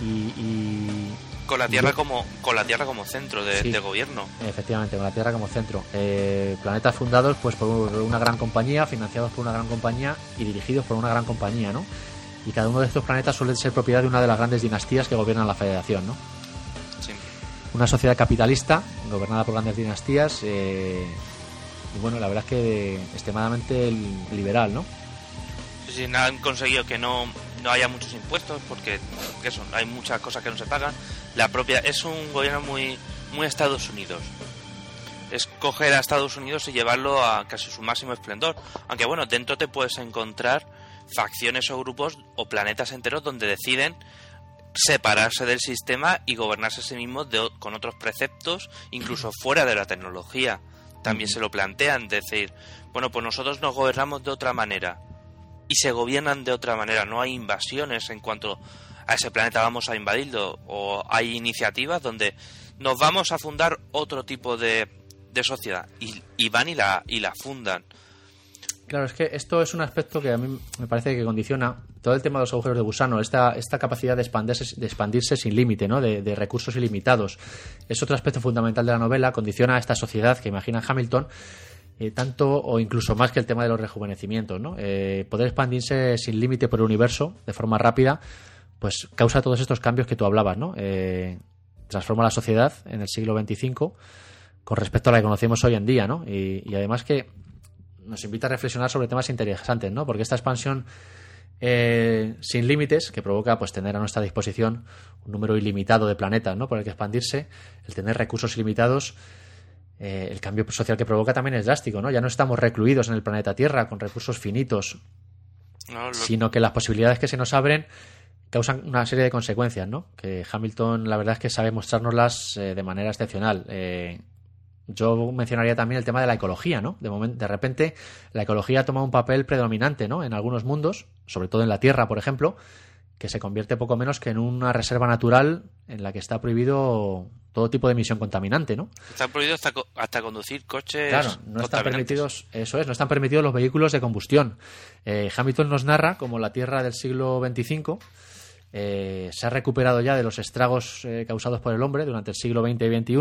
y, con la Tierra como con la Tierra como centro de, gobierno. Efectivamente, con la Tierra como centro. Eh, planetas fundados pues por una gran compañía, financiados por una gran compañía y dirigidos por una gran compañía, ¿no? Y cada uno de estos planetas suele ser propiedad de una de las grandes dinastías que gobiernan la Federación, ¿no? Sí. Una sociedad capitalista gobernada por grandes dinastías eh, y bueno, la verdad es que extremadamente liberal, ¿no? Sí, sí, han conseguido que no no haya muchos impuestos porque eso, hay muchas cosas que no se pagan. La propia es un gobierno muy muy Estados Unidos. Es coger a Estados Unidos y llevarlo a casi su máximo esplendor. Aunque bueno, dentro te puedes encontrar facciones o grupos o planetas enteros donde deciden separarse del sistema y gobernarse a sí mismos con otros preceptos, incluso [clears throat] fuera de la tecnología. También se lo plantean, decir, bueno, pues nosotros nos gobernamos de otra manera y se gobiernan de otra manera. No hay invasiones en cuanto a ese planeta vamos a invadirlo o hay iniciativas donde nos vamos a fundar otro tipo de, de sociedad y, van y la, y la fundan. Claro, es que esto es un aspecto que a mí me parece que condiciona todo el tema de los agujeros de gusano, esta, esta capacidad de expandirse, de expandirse sin límite, ¿no? de, de, recursos ilimitados. Es otro aspecto fundamental de la novela, condiciona a esta sociedad que imagina Hamilton eh, tanto o incluso más que el tema de los rejuvenecimientos. ¿no? Eh, poder expandirse sin límite por el universo de forma rápida, pues causa todos estos cambios que tú hablabas. ¿no? Eh, transforma la sociedad en el siglo XXV con respecto a la que conocemos hoy en día. ¿no? Y, además que nos invita a reflexionar sobre temas interesantes, ¿no? porque esta expansión sin límites, que provoca pues tener a nuestra disposición un número ilimitado de planetas ¿no? por el que expandirse, el tener recursos ilimitados, eh, el cambio social que provoca también es drástico, ¿no? Ya no estamos recluidos en el planeta Tierra con recursos finitos, sino que las posibilidades que se nos abren causan una serie de consecuencias, ¿no? Que Hamilton, la verdad es que sabe mostrárnoslas eh, de manera excepcional. Eh, yo mencionaría también el tema de la ecología, ¿no? De, momento, de repente, la ecología toma un papel predominante, ¿no? En algunos mundos, sobre todo en la Tierra, por ejemplo, que se convierte poco menos que en una reserva natural en la que está prohibido todo tipo de emisión contaminante, ¿no? Está prohibido hasta, conducir coches. Claro, no están permitidos, eso es, no están permitidos los vehículos de combustión. Eh, Hamilton nos narra como la Tierra del siglo XXV eh, se ha recuperado ya de los estragos eh, causados por el hombre durante el siglo XX y XXI.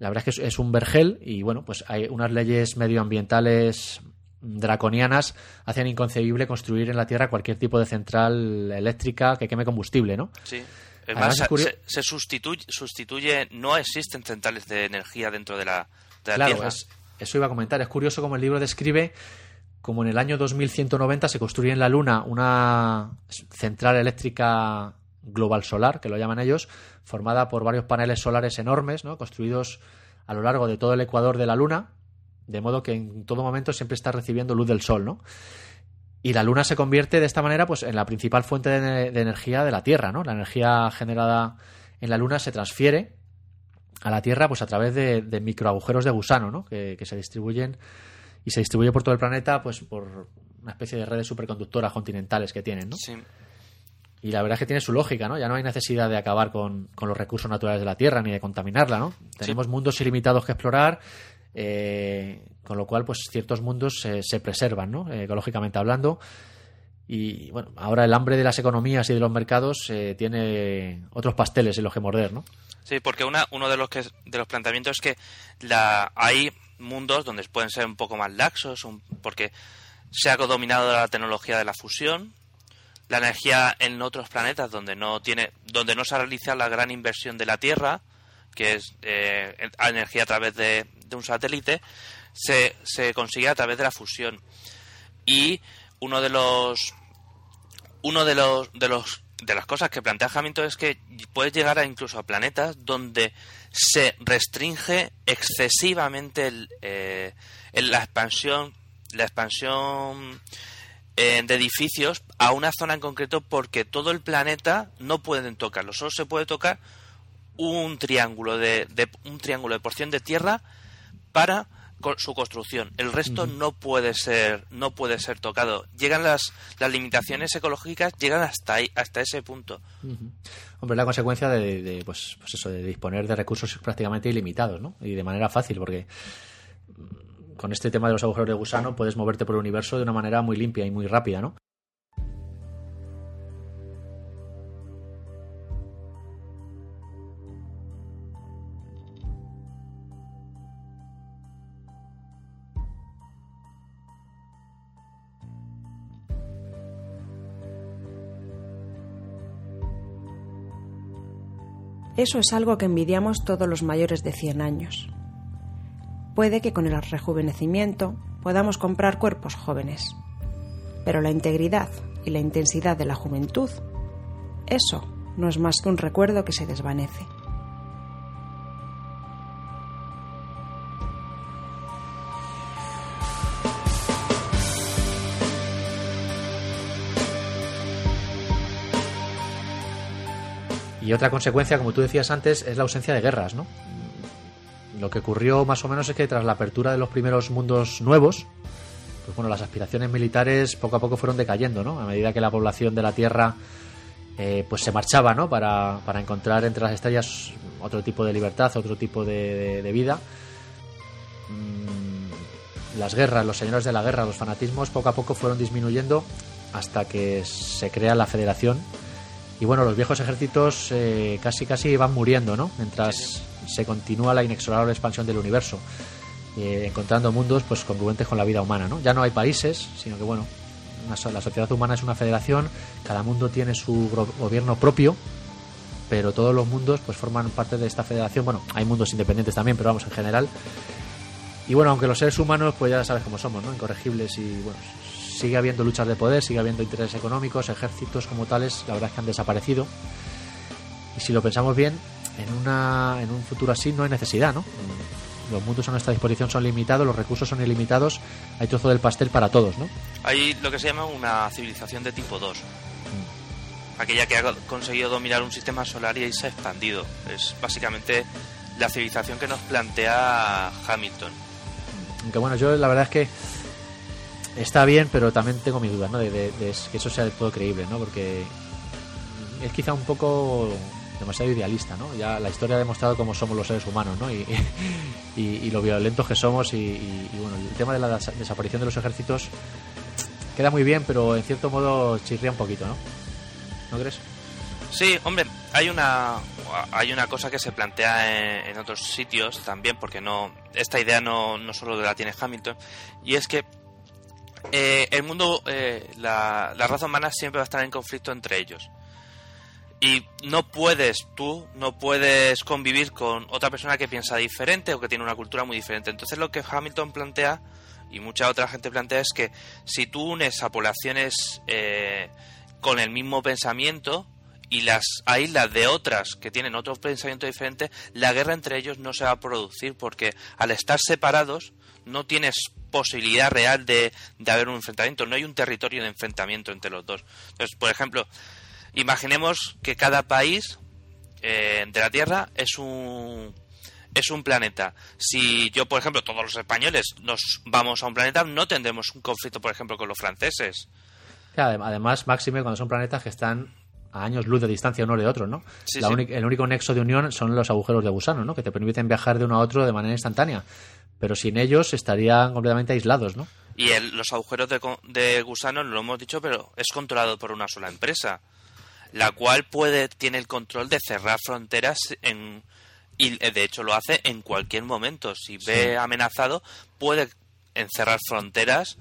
La verdad es que es un vergel y bueno, pues hay unas leyes medioambientales draconianas hacían inconcebible construir en la Tierra cualquier tipo de central eléctrica que queme combustible, ¿no? Sí. se, sustituye, sustituye, no existen centrales de energía dentro de la, Tierra. eso iba a comentar. Es curioso como el libro describe como en el año 2190 se construye en la Luna una central eléctrica global solar, que lo llaman ellos, formada por varios paneles solares enormes, ¿no? construidos a lo largo de todo el ecuador de la Luna, de modo que en todo momento siempre está recibiendo luz del sol, ¿no? Y la Luna se convierte de esta manera pues, en la principal fuente de, energía de la Tierra, ¿no? La energía generada en la Luna se transfiere a la Tierra pues a través de, microagujeros de gusano, ¿no? Que, se distribuyen y se distribuye por todo el planeta pues por una especie de redes superconductoras continentales que tienen, ¿no? Sí. Y la verdad es que tiene su lógica, ¿no? Ya no hay necesidad de acabar con, los recursos naturales de la Tierra ni de contaminarla, ¿no? Tenemos mundos ilimitados que explorar, eh, con lo cual, pues ciertos mundos se preservan, ¿no? ecológicamente hablando. Y bueno, ahora el hambre de las economías y de los mercados eh, tiene otros pasteles en los que morder, ¿no? Sí, porque una, uno de los, que, de los planteamientos es que la, hay mundos donde pueden ser un poco más laxos, porque se ha dominado la tecnología de la fusión, la energía en otros planetas donde no tiene, donde no se realiza la gran inversión de la Tierra, que es eh, energía a través de, un satélite, se, se consigue a través de la fusión. Y uno de los uno de los de los de las cosas que plantea Hamilton es que puedes llegar incluso a planetas donde se restringe excesivamente eh, la expansión la expansión eh, de edificios a una zona en concreto porque todo el planeta no pueden tocarlo. Solo se puede tocar un triángulo de un triángulo de porción de tierra para su construcción. El resto no puede ser no puede ser tocado. Llegan las, las limitaciones ecológicas llegan hasta ahí, hasta ese punto. Hombre, la consecuencia de, pues, pues, eso de disponer de recursos prácticamente ilimitados, ¿no? Y de manera fácil porque con este tema de los agujeros de gusano puedes moverte por el universo de una manera muy limpia y muy rápida, ¿no? Eso es algo que envidiamos todos los mayores de 100 años. Puede que con el rejuvenecimiento podamos comprar cuerpos jóvenes, pero la integridad y la intensidad de la juventud, eso no es más que un recuerdo que se desvanece. Y otra consecuencia, como tú decías antes, es la ausencia de guerras, ¿no? Lo que ocurrió más o menos es que tras la apertura de los primeros mundos nuevos, pues bueno, las aspiraciones militares poco a poco fueron decayendo, ¿no? A medida que la población de la Tierra eh, pues se marchaba, ¿no? Para, encontrar entre las estrellas otro tipo de libertad, otro tipo de, vida. Mm, las guerras, los señores de la guerra, los fanatismos poco a poco fueron disminuyendo hasta que se crea la Federación y bueno, los viejos ejércitos eh, casi casi van muriendo, ¿no? Mientras se continúa la inexorable expansión del universo, eh, encontrando mundos pues congruentes con la vida humana, ¿no? Ya no hay países, sino que bueno, la sociedad humana es una federación, cada mundo tiene su gobierno propio, pero todos los mundos pues forman parte de esta federación. Bueno, hay mundos independientes también, pero vamos en general. Y bueno, aunque los seres humanos pues ya sabes cómo somos, ¿no? Incorregibles y bueno, sigue habiendo luchas de poder, sigue habiendo intereses económicos, ejércitos como tales, la verdad es que han desaparecido. Y si lo pensamos bien, en, una, en un futuro así no hay necesidad, ¿no? Los mundos a nuestra disposición son limitados, los recursos son ilimitados, hay trozo del pastel para todos, ¿no? Hay lo que se llama una civilización de tipo 2. Mm. Aquella que ha conseguido dominar un sistema solar y se ha expandido. Es básicamente la civilización que nos plantea Hamilton. Aunque bueno, yo la verdad es que está bien, pero también tengo mis dudas, ¿no? De, que eso sea del todo creíble, ¿no? Porque es quizá un poco demasiado idealista, ¿no? Ya la historia ha demostrado cómo somos los seres humanos, ¿no? Y, [laughs] y, lo violentos que somos y, bueno, el tema de la desaparición de los ejércitos queda muy bien, pero en cierto modo chirría un poquito, ¿no? ¿No crees? Sí, hombre, hay una hay una cosa que se plantea en, en otros sitios también, porque no esta idea no, no solo la tiene Hamilton, y es que eh, el mundo, eh, la, raza humana siempre va a estar en conflicto entre ellos. Y no puedes, tú no puedes convivir con otra persona que piensa diferente o que tiene una cultura muy diferente. Entonces lo que Hamilton plantea y mucha otra gente plantea es que si tú unes a poblaciones eh, con el mismo pensamiento y las aíslas de otras que tienen otro pensamiento diferente, la guerra entre ellos no se va a producir porque al estar separados no tienes posibilidad real de, haber un enfrentamiento, no hay un territorio de enfrentamiento entre los dos. Entonces, por ejemplo, imaginemos que cada país eh, de la Tierra es un es un planeta. Si yo, por ejemplo, todos los españoles nos vamos a un planeta, no tendremos un conflicto, por ejemplo, con los franceses. Además, máxime cuando son planetas que están a años luz de distancia uno de otro, ¿no? El único nexo de unión son los agujeros de gusano, ¿no? Que te permiten viajar de uno a otro de manera instantánea. Pero sin ellos estarían completamente aislados, ¿no? Y los agujeros de, de gusano, lo hemos dicho, pero es controlado por una sola empresa, la cual puede tiene el control de cerrar fronteras en y de hecho lo hace en cualquier momento. Si ve amenazado, puede encerrar fronteras.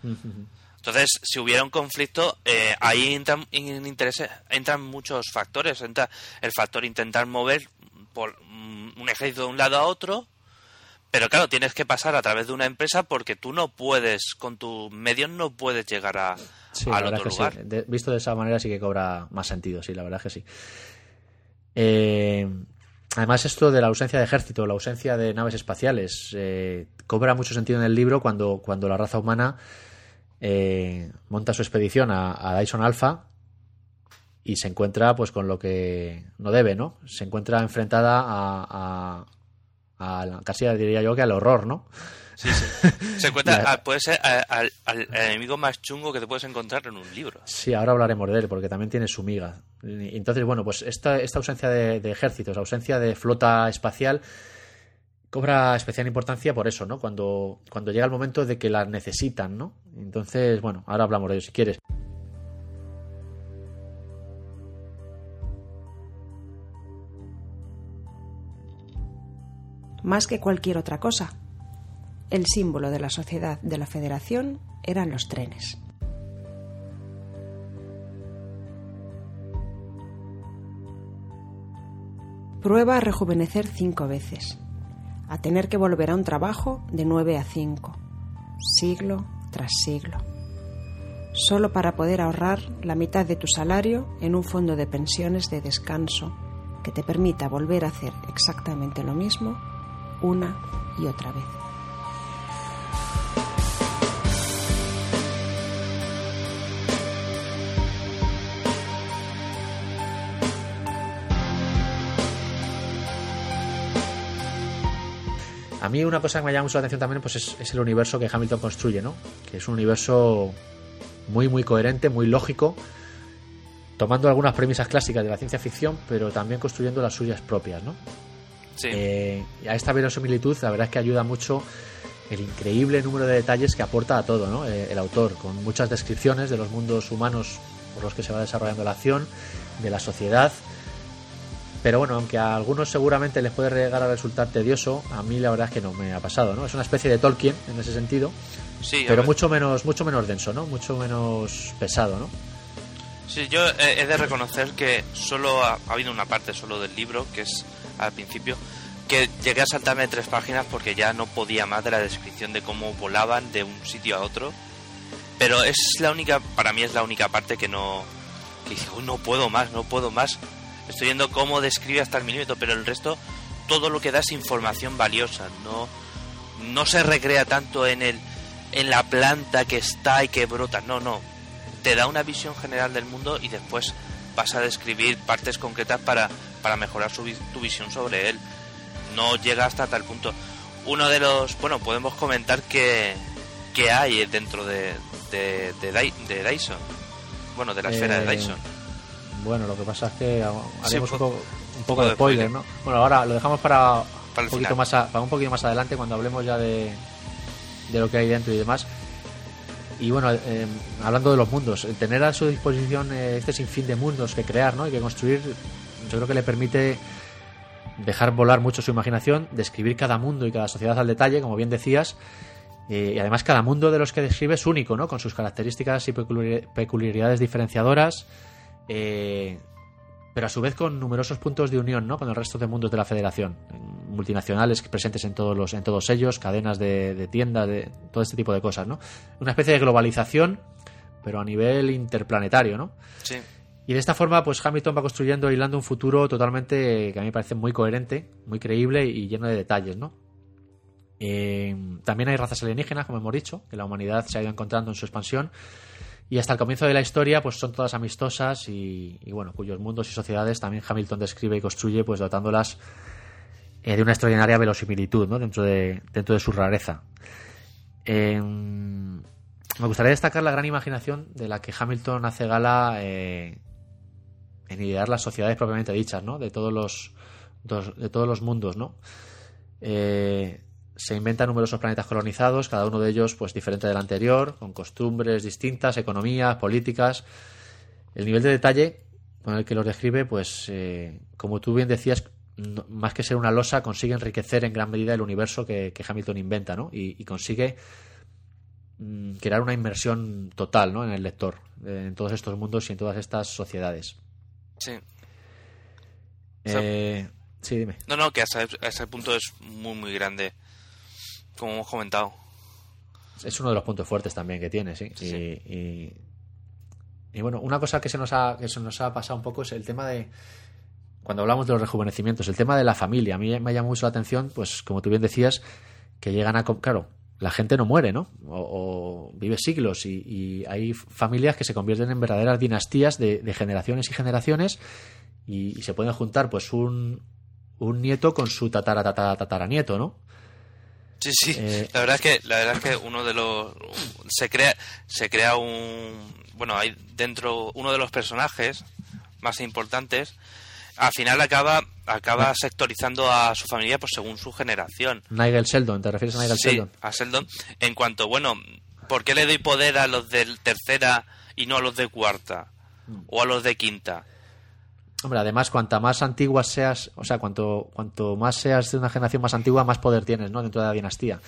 Entonces, si hubiera un conflicto, eh, ahí entran, entran muchos factores. Entra el factor intentar mover por mm, un ejército de un lado a otro, pero claro, tienes que pasar a través de una empresa porque tú no puedes, con tus medios no puedes llegar a, al otro lugar. visto de esa manera sí que cobra más sentido, sí, la verdad es que sí. Eh, además, esto de la ausencia de ejército, la ausencia de naves espaciales, eh, cobra mucho sentido en el libro cuando, cuando la raza humana eh, monta su expedición a, Dyson Alpha y se encuentra pues con lo que no debe, ¿no? Se encuentra enfrentada a, a, casi diría yo que al horror, ¿no? Sí, sí. [laughs] Se encuentra, puede ser al, enemigo más chungo que te puedes encontrar en un libro. Sí, ahora hablaremos de él, porque también tiene su miga. Entonces, bueno, pues esta, esta ausencia de, de ejércitos, ausencia de flota espacial, cobra especial importancia por eso, ¿no? Cuando, cuando llega el momento de que la necesitan, ¿no? Entonces, bueno, ahora hablamos de ello si quieres. Más que cualquier otra cosa, el símbolo de la sociedad de la Federación eran los trenes. Prueba a rejuvenecer cinco veces a tener que volver a un trabajo de 9 a 5, siglo tras siglo, solo para poder ahorrar la mitad de tu salario en un fondo de pensiones de descanso que te permita volver a hacer exactamente lo mismo una y otra vez. A mí una cosa que me llama mucho la atención también pues es, el universo que Hamilton construye, ¿no? Que es un universo muy, muy coherente, muy lógico, tomando algunas premisas clásicas de la ciencia ficción, pero también construyendo las suyas propias, ¿no? Sí. Eh, a esta verosimilitud la verdad es que ayuda mucho el increíble número de detalles que aporta a todo ¿no? Eh, el autor, con muchas descripciones de los mundos humanos por los que se va desarrollando la acción, de la sociedad, pero bueno, aunque a algunos seguramente les puede llegar a resultar tedioso, a mí la verdad es que no me ha pasado, ¿no? Es una especie de Tolkien en ese sentido, sí, pero mucho menos, mucho menos denso, ¿no? Mucho menos pesado, ¿no? Sí, yo he de reconocer que solo ha, habido una parte solo del libro, que es al principio, que llegué a saltarme tres páginas porque ya no podía más de la descripción de cómo volaban de un sitio a otro. Pero es la única, para mí es la única parte que no, que dije, no puedo más, no puedo más. Estoy viendo cómo describe hasta el milímetro, pero el resto, todo lo que da es información valiosa. No, no se recrea tanto en el en la planta que está y que brota. No, no. Te da una visión general del mundo y después vas a describir partes concretas para, para mejorar su, tu visión sobre él. No llega hasta tal punto. Uno de los. Bueno, podemos comentar que, que hay dentro de, de, de, Dyson. Bueno, de la esfera de eh, Dyson bueno, lo que pasa es que haremos un, poco, de spoiler, ¿no? Bueno, ahora lo dejamos para, un, poquito más para un poquito más adelante cuando hablemos ya de, de lo que hay dentro y demás. Y bueno, em, hablando de los mundos, tener a su disposición eh, este sinfín de mundos que crear ¿no? y que construir, yo creo que le permite dejar volar mucho su imaginación, describir cada mundo y cada sociedad al detalle, como bien decías, eh, y además cada mundo de los que describe es único, ¿no? con sus características y peculiaridades diferenciadoras, eh, pero a su vez con numerosos puntos de unión ¿no? con el resto de mundos de la federación, multinacionales presentes en todos, los, en todos ellos, cadenas de, tiendas, de todo este tipo de cosas. ¿no? Una especie de globalización, pero a nivel interplanetario. ¿no? Sí. Y de esta forma, pues Hamilton va construyendo, hilando un futuro totalmente que a mí me parece muy coherente, muy creíble y lleno de detalles, ¿no? Eh, también hay razas alienígenas, como hemos dicho, que la humanidad se ha ido encontrando en su expansión y hasta el comienzo de la historia pues son todas amistosas y, bueno cuyos mundos y sociedades también Hamilton describe y construye pues dotándolas eh, de una extraordinaria verosimilitud ¿no? dentro, de, dentro de su rareza. me gustaría destacar la gran imaginación de la que Hamilton hace gala eh, en idear las sociedades propiamente dichas, ¿no? de, todos los, de todos los mundos. ¿no? Eh, se inventan numerosos planetas colonizados, cada uno de ellos pues diferente del anterior, con costumbres distintas, economías, políticas. El nivel de detalle con el que los describe, pues como tú bien decías, más que ser una losa, consigue enriquecer en gran medida el universo que, Hamilton inventa, ¿no? Y, consigue mm, crear una inmersión total, ¿no? En el lector, en todos estos mundos y en todas estas sociedades. Sí. Eh, sí, dime. No, no, que hasta ese punto es muy, muy grande como hemos comentado. Es uno de los puntos fuertes también que tiene, sí. Y, bueno, una cosa que se, nos ha, que se nos ha pasado un poco es el tema de, cuando hablamos de los rejuvenecimientos, el tema de la familia. A mí me llama mucho la atención, pues como tú bien decías, que llegan a... Claro, la gente no muere, ¿no? O, vive siglos y, hay familias que se convierten en verdaderas dinastías de, generaciones y generaciones y, se pueden juntar pues un, un nieto con su tatara, tatara, tataranieto, ¿no? Sí, sí. Eh, la verdad es que la verdad es que uno de los se crea se crea un bueno hay dentro uno de los personajes más importantes al final acaba acaba sectorizando a su familia pues según su generación. Nigel Sheldon, ¿te refieres a Nigel sí, Sheldon? a Sheldon. En cuanto, bueno, ¿por qué le doy poder a los de tercera y no a los de cuarta? Mm. O a los de quinta. Hombre, además, cuanta más antigua seas, o sea, cuanto, cuanto más seas de una generación más antigua, más poder tienes, ¿no? Dentro de la dinastía.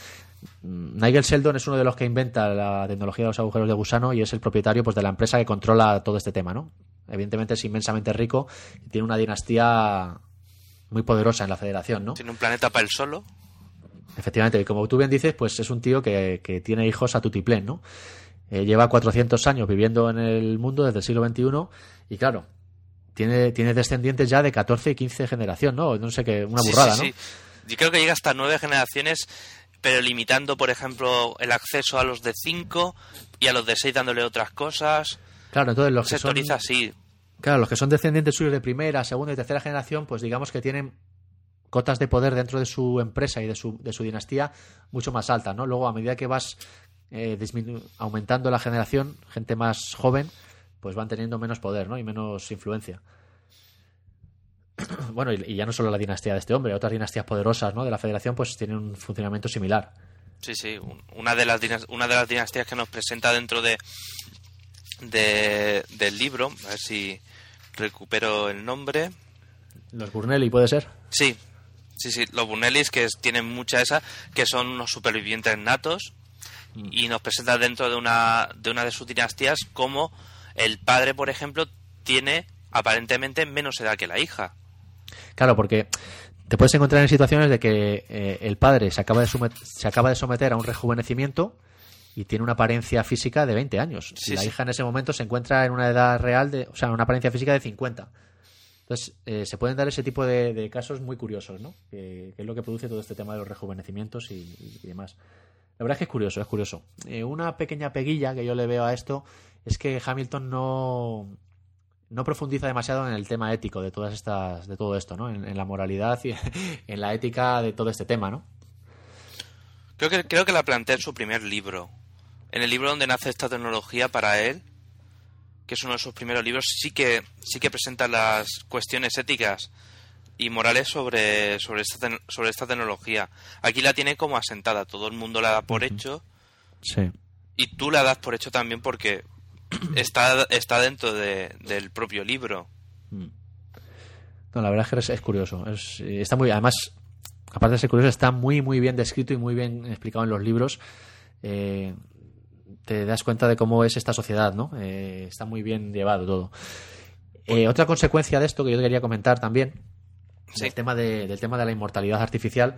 Mm, Nigel Sheldon es uno de los que inventa la tecnología de los agujeros de gusano y es el propietario pues, de la empresa que controla todo este tema, ¿no? Evidentemente es inmensamente rico y tiene una dinastía muy poderosa en la federación, ¿no? Tiene un planeta para él solo. Efectivamente, y como tú bien dices, pues es un tío que, que tiene hijos a tutiplén, ¿no? Eh, lleva 400 años viviendo en el mundo desde el siglo XXI y claro, tiene, tiene descendientes ya de 14 y 15 generación, ¿no? No sé qué, una burrada, sí, sí, Yo creo que llega hasta nueve generaciones, pero limitando, por ejemplo, el acceso a los de 5 y a los de 6 dándole otras cosas. Claro, entonces los que son... así. Claro, los que son descendientes suyos de primera, segunda y tercera generación, pues digamos que tienen cotas de poder dentro de su empresa y de su, de su dinastía mucho más altas, ¿no? Luego, a medida que vas eh, aumentando la generación, gente más joven, pues van teniendo menos poder ¿no? y menos influencia. [clears throat] bueno, y, ya no solo la dinastía de este hombre, otras dinastías poderosas ¿no? de la federación pues tienen un funcionamiento similar. Sí, sí, una de las, una de las dinastías que nos presenta dentro de, de del libro, a ver si recupero el nombre. Los Burnelli, ¿puede ser? Sí, sí, sí, los Burnellis que tienen mucha esa, que son unos supervivientes natos mm. y nos presenta dentro de una, de una de sus dinastías como el padre, por ejemplo, tiene aparentemente menos edad que la hija. Claro, porque te puedes encontrar en situaciones de que eh, el padre se acaba, de se acaba de someter a un rejuvenecimiento y tiene una apariencia física de 20 años. y la hija en ese momento se encuentra en una edad real, de, o sea, una apariencia física de 50. Entonces, eh, se pueden dar ese tipo de, casos muy curiosos, ¿no? Que, es lo que produce todo este tema de los rejuvenecimientos y, demás. La verdad es que es curioso, es curioso. Eh, una pequeña peguilla que yo le veo a esto es que Hamilton no, no profundiza demasiado en el tema ético de todas estas, de todo esto, ¿no? En, la moralidad y [laughs] en la ética de todo este tema, ¿no? Creo que, creo que la plantea en su primer libro. En el libro donde nace esta tecnología para él, que es uno de sus primeros libros, sí que, sí que presenta las cuestiones éticas y morales sobre, sobre, esta, sobre esta tecnología. Aquí la tiene como asentada, todo el mundo la da por hecho. Sí. Y tú la das por hecho también porque [coughs] está, está dentro del propio libro. Mm. No, la verdad es que es, curioso. Es, está muy, además, aparte de ser curioso, está muy, muy bien descrito y muy bien explicado en los libros. Eh, te das cuenta de cómo es esta sociedad, ¿no? Eh, está muy bien llevado todo. Eh, otra consecuencia de esto que yo quería comentar también, el tema del tema de la inmortalidad artificial,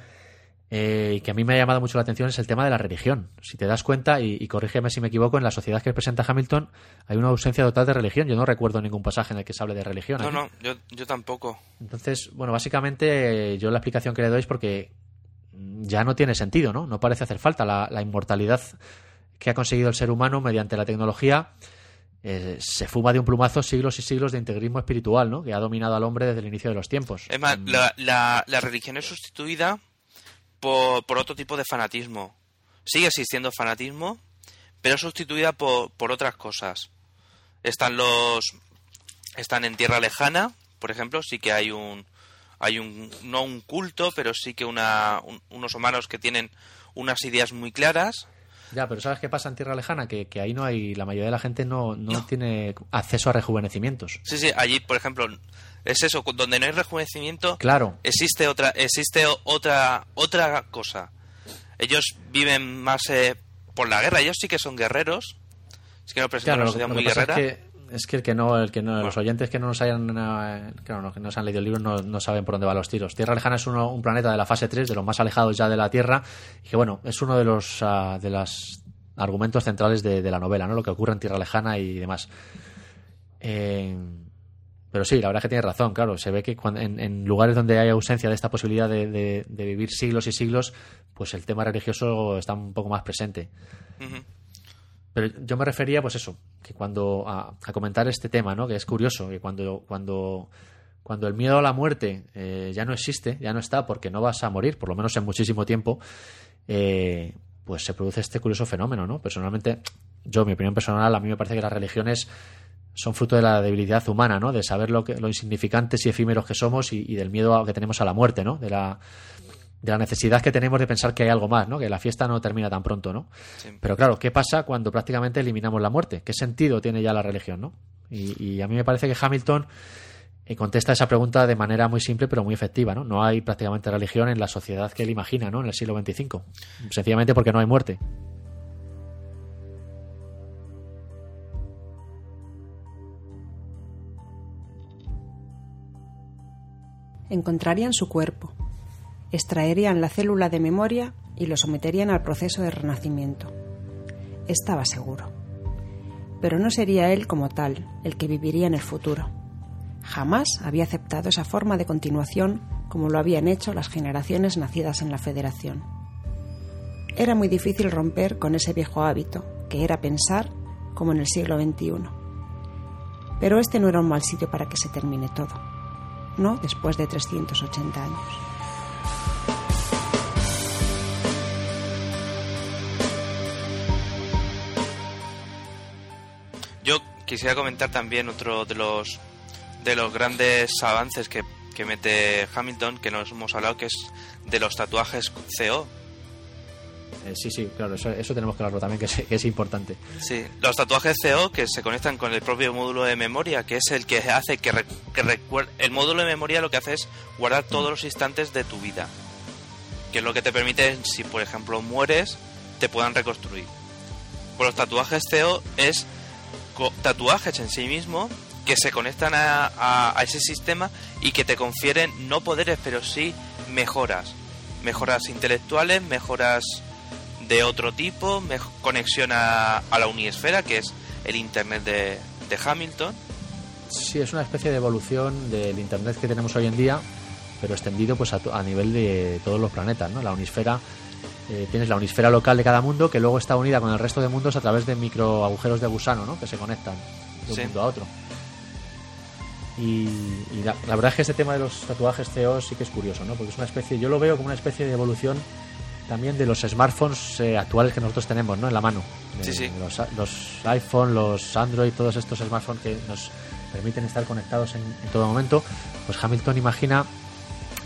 eh, y que a mí me ha llamado mucho la atención es el tema de la religión. Si te das cuenta, y, corrígeme si me equivoco, en la sociedad que presenta Hamilton hay una ausencia total de religión. Yo no recuerdo ningún pasaje en el que se hable de religión. No, no, yo, tampoco. Entonces, bueno, básicamente yo la explicación que le doy es porque ya no tiene sentido, ¿no? No parece hacer falta la, inmortalidad que ha conseguido el ser humano mediante la tecnología. eh, se fuma de un plumazo siglos y siglos de integrismo espiritual, ¿no? Que ha dominado al hombre desde el inicio de los tiempos. Es más, la, la, la religión es sustituida por, por otro tipo de fanatismo. Sigue existiendo fanatismo, pero es sustituida por, por otras cosas. Están los están en tierra lejana, por ejemplo, sí que hay un hay un no un culto, pero sí que una, un- unos humanos que tienen unas ideas muy claras. Ya, pero ¿sabes qué pasa en Tierra Lejana? Que, que ahí no hay, la mayoría de la gente no, no, tiene acceso a rejuvenecimientos. Sí, sí, allí, por ejemplo, es eso, donde no hay rejuvenecimiento, Claro, existe otra existe otra otra cosa. Ellos viven más eh, por la guerra, ellos sí que son guerreros. Es que no presentan claro, una lo, sociedad lo muy pasa guerrera. es que es que el que no, el que no, los oyentes que no nos hayan, eh, claro, no, que no se han leído el libro no, no saben por dónde van los tiros. Tierra Lejana es uno, un planeta de la fase 3, de los más alejados ya de la Tierra, y que bueno, es uno de los ah, de los argumentos centrales de, de la novela, ¿no? Lo que ocurre en Tierra Lejana y demás. Eh, pero sí, la verdad es que tiene razón, claro. Se ve que cuando- en, en lugares donde hay ausencia de esta posibilidad de, de- de vivir siglos y siglos, pues el tema religioso está un poco más presente. Pero yo me refería, pues eso, que cuando a, a comentar este tema, ¿no? Que es curioso, que cuando cuando cuando el miedo a la muerte eh, ya no existe, ya no está, porque no vas a morir, por lo menos en muchísimo tiempo, eh, pues se produce este curioso fenómeno, ¿no? Personalmente, yo, mi opinión personal, a mí me parece que las religiones son fruto de la debilidad humana, ¿no? De saber lo que lo insignificantes y efímeros que somos y, del miedo a- que tenemos a la muerte, ¿no? De la de la necesidad que tenemos de pensar que hay algo más, ¿no? Que la fiesta no termina tan pronto, ¿no? Sí. Pero claro, ¿qué pasa cuando prácticamente eliminamos la muerte? ¿Qué sentido tiene ya la religión, no? Y, y a mí me parece que Hamilton eh, contesta esa pregunta de manera muy simple pero muy efectiva, ¿no? No hay prácticamente religión en la sociedad que él imagina, ¿no? En el siglo XXV. Sencillamente porque no hay muerte. Encontrarían su cuerpo, extraerían la célula de memoria y lo someterían al proceso de renacimiento. Estaba seguro. Pero no sería él como tal el que viviría en el futuro. Jamás había aceptado esa forma de continuación como lo habían hecho las generaciones nacidas en la Federación. Era muy difícil romper con ese viejo hábito, que era pensar como en el siglo XXI. Pero este no era un mal sitio para que se termine todo no después de 380 años. Quisiera comentar también otro de los de los grandes avances que, que mete Hamilton, que nos hemos hablado, que es de los tatuajes CO. Eh, sí, sí, claro, eso, eso tenemos que hablarlo también, que es, que es importante. Sí, los tatuajes CO que se conectan con el propio módulo de memoria, que es el que hace que, re- que recuer- el módulo de memoria lo que hace es guardar todos los instantes de tu vida, que es lo que te permite, si por ejemplo mueres, te puedan reconstruir. Pues los tatuajes CO es tatuajes en sí mismo que se conectan a, a- ese sistema y que te confieren no poderes, pero sí mejoras. Mejoras intelectuales, mejoras de otro tipo, conexión a, a la unisfera, que es el Internet de, Hamilton. Sí, es una especie de evolución del Internet que tenemos hoy en día, pero extendido pues a, a nivel de todos los planetas, ¿no? La unisfera, eh, tienes la unisfera local de cada mundo que luego está unida con el resto de mundos a través de micro agujeros de gusano, ¿no? Que se conectan de un Sí. mundo a otro. Y, y la, la verdad es que este tema de los tatuajes CO sí que es curioso, ¿no? Porque es una especie, yo lo veo como una especie de evolución también de los smartphones eh, actuales que nosotros tenemos, ¿no? En la mano. De- Sí, sí. de Los, los iPhone, los Android, todos estos smartphones que nos permiten estar conectados en, en todo momento. Pues Hamilton imagina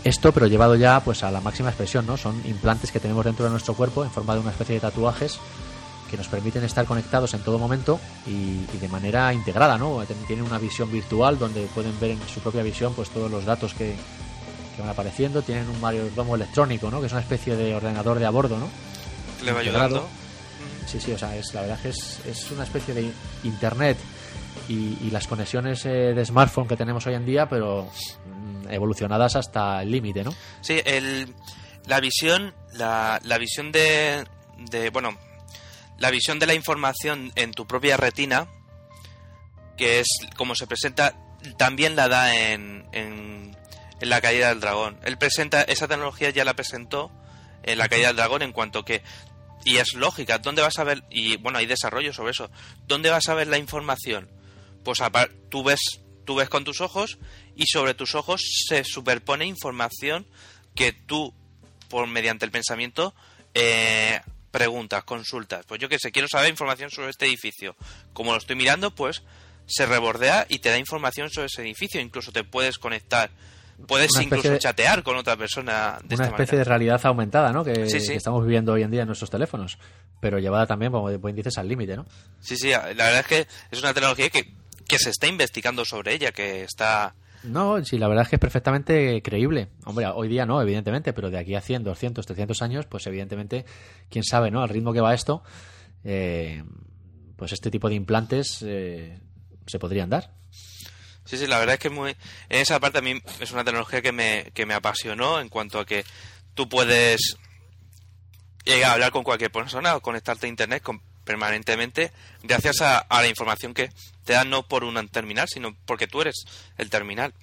esto, pero llevado ya pues a la máxima expresión, ¿no? Son implantes que tenemos dentro de nuestro cuerpo en forma de una especie de tatuajes que nos permiten estar conectados en todo momento y, y de manera integrada, ¿no? Tienen una visión virtual donde pueden ver en su propia visión pues todos los datos que, que van apareciendo. Tienen un mayordomo electrónico, ¿no? Que es una especie de ordenador de a bordo, ¿no? le va Integrado. ayudando. Sí, sí, o sea, es, la verdad que es, es una especie de internet y, y las conexiones eh, de smartphone que tenemos hoy en día, pero mm, evolucionadas hasta el límite, ¿no? Sí, el, la visión, la, la visión de, de, bueno, la visión de la información en tu propia retina, que es como se presenta, también la da en, en, en la caída del dragón. Él presenta, esa tecnología ya la presentó en la caída del dragón en cuanto que y es lógica. ¿Dónde vas a ver? Y bueno, hay desarrollo sobre eso. ¿Dónde vas a ver la información? Pues tú ves, tú ves con tus ojos y sobre tus ojos se superpone información que tú, por mediante el pensamiento, eh, preguntas, consultas. Pues yo que sé, quiero saber información sobre este edificio. Como lo estoy mirando, pues se rebordea y te da información sobre ese edificio. Incluso te puedes conectar puedes incluso chatear con otra persona de una especie de realidad aumentada no que, estamos viviendo hoy en día en nuestros teléfonos pero llevada también como dices al límite no sí sí la verdad es que es una tecnología que, que se está investigando sobre ella que está no, sí, la verdad es que es perfectamente creíble. Hombre, hoy día no, evidentemente, pero de aquí a 100, 200, 300 años, pues evidentemente, quién sabe, ¿no? Al ritmo que va esto, eh, pues este tipo de implantes eh, se podrían dar. Sí, sí, la verdad es que muy... En esa parte a mí es una tecnología que me, que me apasionó en cuanto a que tú puedes llegar a hablar con cualquier persona o conectarte a Internet permanentemente gracias a, la información que te dan no por un terminal, sino porque tú eres el terminal.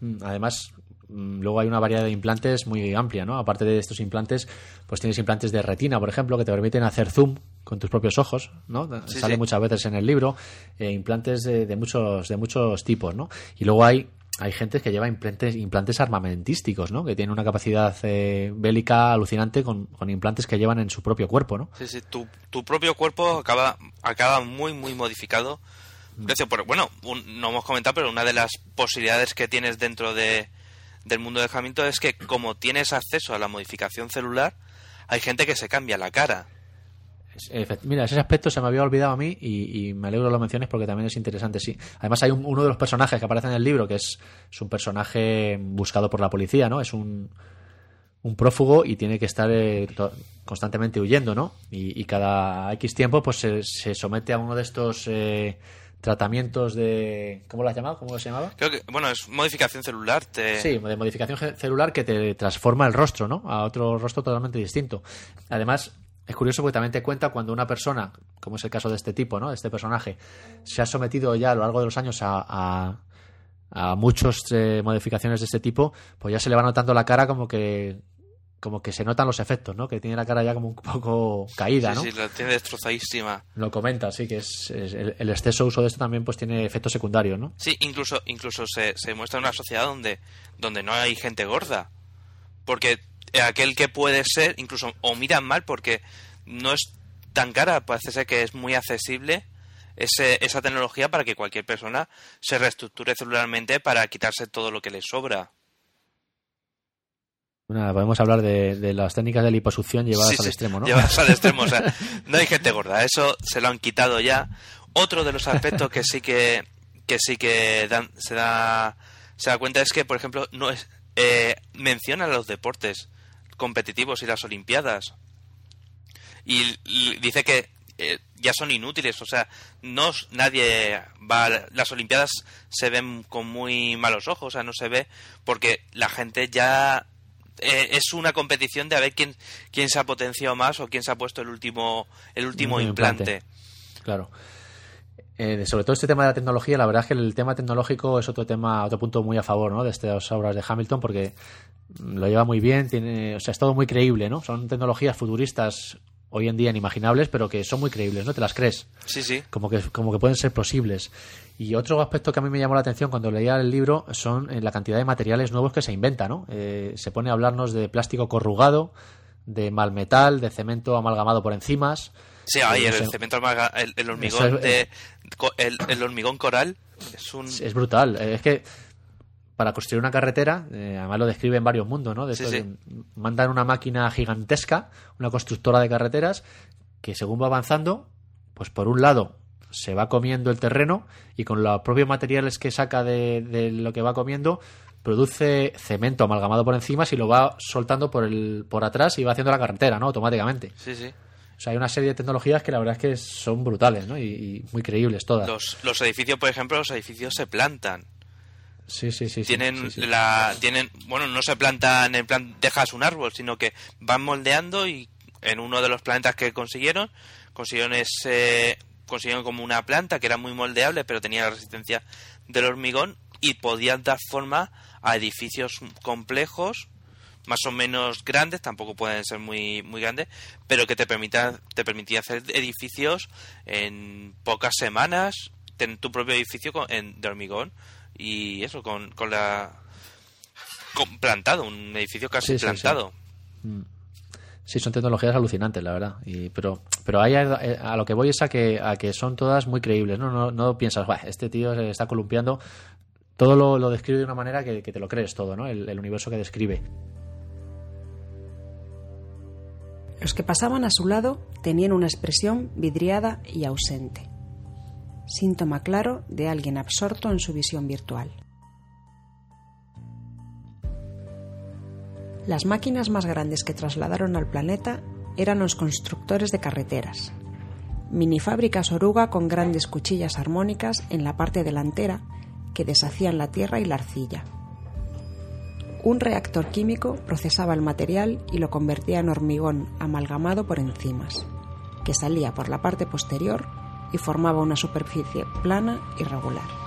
Mm, además, mm, luego hay una variedad de implantes muy amplia, ¿no? Aparte de estos implantes, pues tienes implantes de retina, por ejemplo, que te permiten hacer zoom con tus propios ojos, ¿no? Sale muchas veces en el libro, eh, implantes de, muchos de muchos tipos, ¿no? Y luego hay hay gente que lleva implantes, implantes armamentísticos, ¿no? Que tienen una capacidad eh, bélica alucinante con, implantes que llevan en su propio cuerpo, ¿no? Sí, sí, tu, tu propio cuerpo acaba, acaba muy, muy modificado. Mm. Por, bueno, no hemos comentado, pero una de las posibilidades que tienes dentro de, del mundo del Hamilton es que como tienes acceso a la modificación celular, hay gente que se cambia la cara. Mira, ese aspecto se me había olvidado a mí y, me alegro de lo menciones porque también es interesante, sí. Además hay uno de los personajes que aparece en el libro que es, un personaje buscado por la policía, ¿no? Es un, un prófugo y tiene que estar eh, constantemente huyendo, ¿no? Y, cada X tiempo pues se, somete a uno de estos eh, tratamientos de... ¿Cómo lo has llamado? ¿Cómo se llamaba? Creo que, bueno, es modificación celular. Sí, de modificación celular que te transforma el rostro, ¿no? A otro rostro totalmente distinto. Además, es curioso porque también te cuenta cuando una persona, como es el caso de este tipo, ¿no? De este personaje, se ha sometido ya a lo largo de los años a, a, muchas eh, modificaciones de este tipo, pues ya se le va notando la cara como que como que se notan los efectos, ¿no? Que tiene la cara ya como un poco caída, ¿no? Sí, la tiene destrozadísima. Lo comenta, sí, que es, el, exceso uso de esto también pues tiene efectos secundarios, ¿no? Sí, incluso incluso se, se muestra una sociedad donde donde no hay gente gorda, porque aquel que puede ser, incluso o miran mal porque no es tan cara, parece ser que es muy accesible ese, esa tecnología para que cualquier persona se reestructure celularmente para quitarse todo lo que le sobra. podemos hablar de, las técnicas de liposucción llevadas al extremo, ¿no? Llevadas al extremo, o sea, [laughs] no hay gente gorda, eso se lo han quitado ya. Otro de los aspectos que sí que, que sí que dan, se da se da cuenta es que, por ejemplo, no es eh, menciona los deportes competitivos y las Olimpiadas. Y, dice que eh, ya son inútiles, o sea, no nadie va las Olimpiadas se ven con muy malos ojos, o sea, no se ve porque la gente ya eh, es una competición de a ver quién quién se ha potenciado más o quién se ha puesto el último el último implante. Claro. Eh, sobre todo este tema de la tecnología, la verdad es que el tema tecnológico es otro tema, otro punto muy a favor ¿no? de estas obras de Hamilton, porque lo lleva muy bien, tiene, o sea, es todo muy creíble, ¿no? Son tecnologías futuristas hoy en día inimaginables, pero que son muy creíbles, ¿no? Te las crees. Sí, sí. Como que, como que pueden ser posibles. Y otro aspecto que a mí me llamó la atención cuando leía el libro son eh, la cantidad de materiales nuevos que se inventa, ¿no? Eh, se pone a hablarnos de plástico corrugado, de malmetal, de cemento amalgamado por enzimas. Sí, el, cemento el, el hormigón de, el, hormigón coral es un... Es brutal. Es que para construir una carretera, eh, además lo describe en varios mundos, ¿no? mandan una máquina gigantesca, una constructora de carreteras, que según va avanzando, pues por un lado se va comiendo el terreno y con los propios materiales que saca de, lo que va comiendo produce cemento amalgamado por encima y lo va soltando por el por atrás y va haciendo la carretera, ¿no? Automáticamente. Sí, sí. Sea, hay una serie de tecnologías que la verdad es que son brutales, ¿no? Y, muy creíbles todas. Los, los edificios, por ejemplo, los edificios se plantan. Sí, sí, sí. Tienen la, tienen, bueno, no se plantan en plan dejas un árbol, sino que van moldeando y en uno de los planetas que consiguieron consiguieron ese, consiguieron como una planta que era muy moldeable, pero tenía la resistencia del hormigón y podían dar forma a edificios complejos más o menos grandes, tampoco pueden ser muy, muy grandes, pero que te permita, te permitía hacer edificios en pocas semanas, tener tu propio edificio en, de hormigón y eso, con, con la... Con, plantado, un edificio casi plantado. Mm. Sí, son tecnologías alucinantes, la verdad. Y, pero pero ahí a, lo que voy es a que, a que son todas muy creíbles. No, no, no piensas, este tío se está columpiando. Todo lo, lo describe de una manera que, te lo crees todo, ¿no? El, el universo que describe. Los que pasaban a su lado tenían una expresión vidriada y ausente, síntoma claro de alguien absorto en su visión virtual. Las máquinas más grandes que trasladaron al planeta eran los constructores de carreteras. Minifábricas oruga con grandes cuchillas armónicas en la parte delantera que deshacían la tierra y la arcilla. Un reactor químico procesaba el material y lo convertía en hormigón amalgamado por enzimas, que salía por la parte posterior y formaba una superficie plana y regular.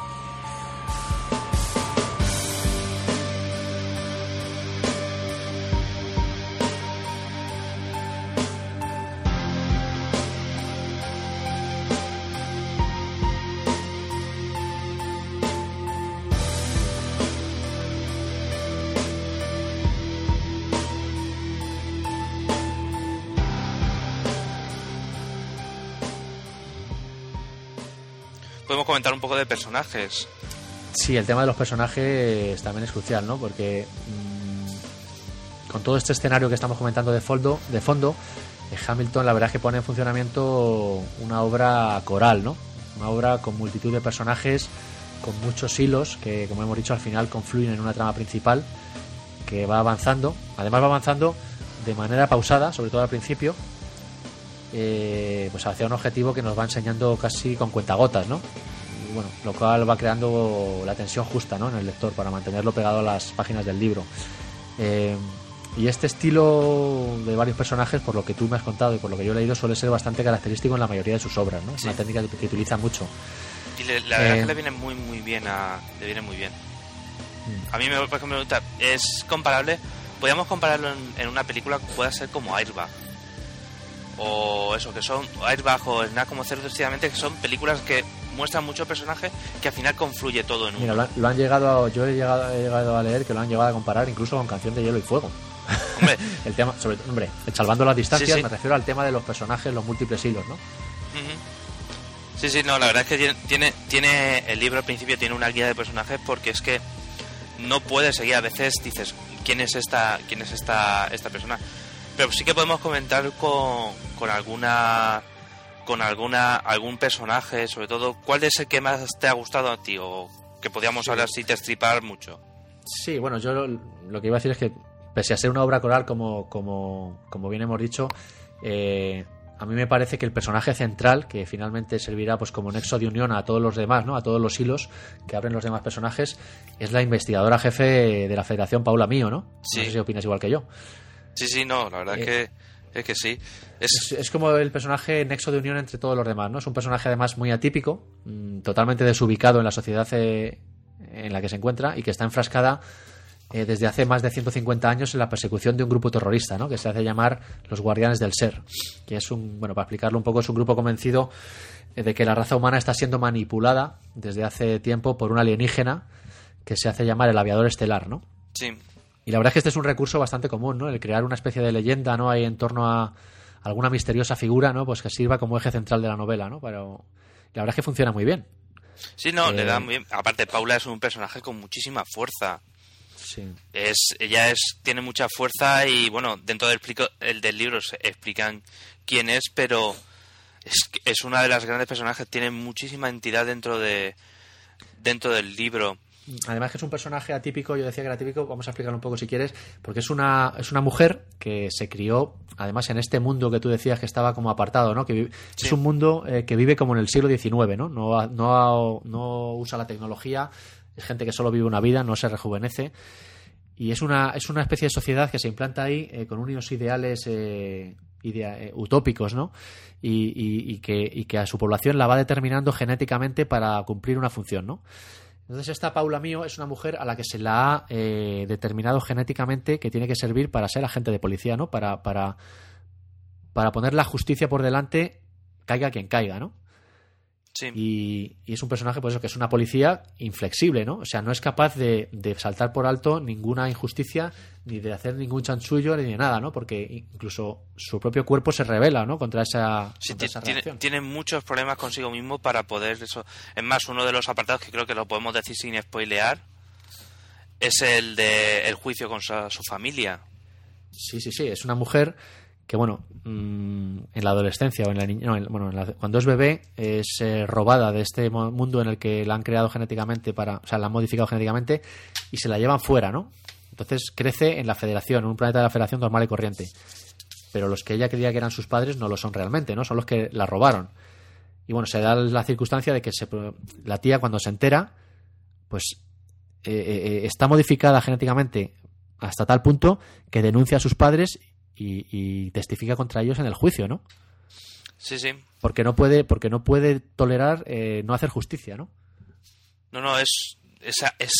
Personajes. Sí, el tema de los personajes también es crucial, ¿no? Porque mm, con todo este escenario que estamos comentando de fondo, de fondo eh, Hamilton la verdad es que pone en funcionamiento una obra coral, ¿no? Una obra con multitud de personajes, con muchos hilos que, como hemos dicho, al final confluyen en una trama principal que va avanzando. Además va avanzando de manera pausada, sobre todo al principio, eh, pues hacia un objetivo que nos va enseñando casi con cuentagotas, ¿no? Bueno, lo cual va creando la tensión justa ¿no? en el lector para mantenerlo pegado a las páginas del libro. Eh, y este estilo de varios personajes, por lo que tú me has contado y por lo que yo he leído, suele ser bastante característico en la mayoría de sus obras, ¿no? Es una técnica que, utiliza mucho. Y la verdad es que eh, le viene muy muy bien a, le viene muy bien. Mm. A mí me, por ejemplo, es comparable, podríamos compararlo en, una película que pueda ser como Airbag. O eso, que son Airbag o Snack como Cerdo, que son películas que muestra mucho personaje que al final confluye todo en uno. Mira, lo, han llegado, yo he llegado, he llegado a leer que lo han llegado a comparar incluso con Canción de Hielo y Fuego. Hombre. [laughs] el tema, sobre hombre, salvando las distancias, me refiero al tema de los personajes, los múltiples hilos, ¿no? Sí, sí, no, la verdad es que tiene, tiene, el libro al principio tiene una guía de personajes porque es que no puedes seguir a veces dices quién es esta quién es esta esta persona pero sí que podemos comentar con, con alguna con alguna algún personaje, sobre todo, ¿cuál es el que más te ha gustado a ti o que podíamos hablar si te estripar mucho? Sí, bueno, yo lo, que iba a decir es que pese a ser una obra coral como como, como bien hemos dicho, eh, a mí me parece que el personaje central, que finalmente servirá pues como nexo de unión a todos los demás, ¿no? A todos los hilos que abren los demás personajes, es la investigadora jefe de la Federación Paula Mío, ¿no? Sí. No sé si opinas igual que yo. Sí, sí, no, la verdad es eh, que es que sí. Es... como el personaje nexo de unión entre todos los demás, ¿no? Es un personaje además muy atípico, mm, totalmente desubicado en la sociedad eh, en la que se encuentra y que está enfrascada eh, desde hace más de 150 años en la persecución de un grupo terrorista, ¿no? Que se hace llamar los Guardianes del Ser, que es un, bueno, para explicarlo un poco, es un grupo convencido eh, de que la raza humana está siendo manipulada desde hace tiempo por un alienígena que se hace llamar el aviador estelar, ¿no? Sí. Y la verdad es que este es un recurso bastante común, ¿no? El crear una especie de leyenda, ¿no? Ahí en torno a alguna misteriosa figura, ¿no? Pues que sirva como eje central de la novela, ¿no? Pero la verdad es que funciona muy bien. Sí, no, le da eh, muy bien. Aparte, Paula es un personaje con muchísima fuerza. Sí. Es, ella es, tiene mucha fuerza y, bueno, dentro del, el del libro se explican quién es, pero es, es una de las grandes personajes, tiene muchísima entidad dentro de dentro del libro. Además que es un personaje atípico, yo decía que era atípico, vamos a explicarlo un poco si quieres, porque es una, es una mujer que se crió, además en este mundo que tú decías que estaba como apartado, ¿no? Que es un mundo eh, que vive como en el siglo XIX, ¿no? No, no, no usa la tecnología, es gente que solo vive una vida, no se rejuvenece. Y es una, es una especie de sociedad que se implanta ahí eh, con unos ideales eh, utópicos, ¿no? Y, y, que, y que a su población la va determinando genéticamente para cumplir una función, ¿no? Entonces esta Paula Mío es una mujer a la que se la ha eh, determinado genéticamente que tiene que servir para ser agente de policía, ¿no? Para, para, para poner la justicia por delante, caiga quien caiga, ¿no? Sí. Y, y es un personaje, pues eso, que es una policía inflexible, ¿no? O sea, no es capaz de, de saltar por alto ninguna injusticia, ni de hacer ningún chanchullo, ni de nada, ¿no? Porque incluso su propio cuerpo se revela, ¿no? Contra esa, Sí, contra esa tiene, tiene muchos problemas consigo mismo para poder eso. Es más, uno de los apartados que creo que lo podemos decir sin spoilear es el de el juicio con su, su familia. Sí, sí, sí. Es una mujer que, bueno, mm, en la adolescencia o en la niña, no, en- bueno, en la- cuando es bebé es eh, robada de este mundo en el que la han creado genéticamente para, o sea, la han modificado genéticamente y se la llevan fuera, ¿no? Entonces crece en la Federación, en un planeta de la Federación normal y corriente. Pero los que ella creía que eran sus padres no lo son realmente, ¿no? Son los que la robaron. Y bueno, se da la circunstancia de que se, la tía cuando se entera, pues eh, eh, está modificada genéticamente hasta tal punto que denuncia a sus padres y, y testifica contra ellos en el juicio, ¿no? Sí, sí. Porque no puede, porque no puede tolerar eh, no hacer justicia, ¿no? No, no, es, esa es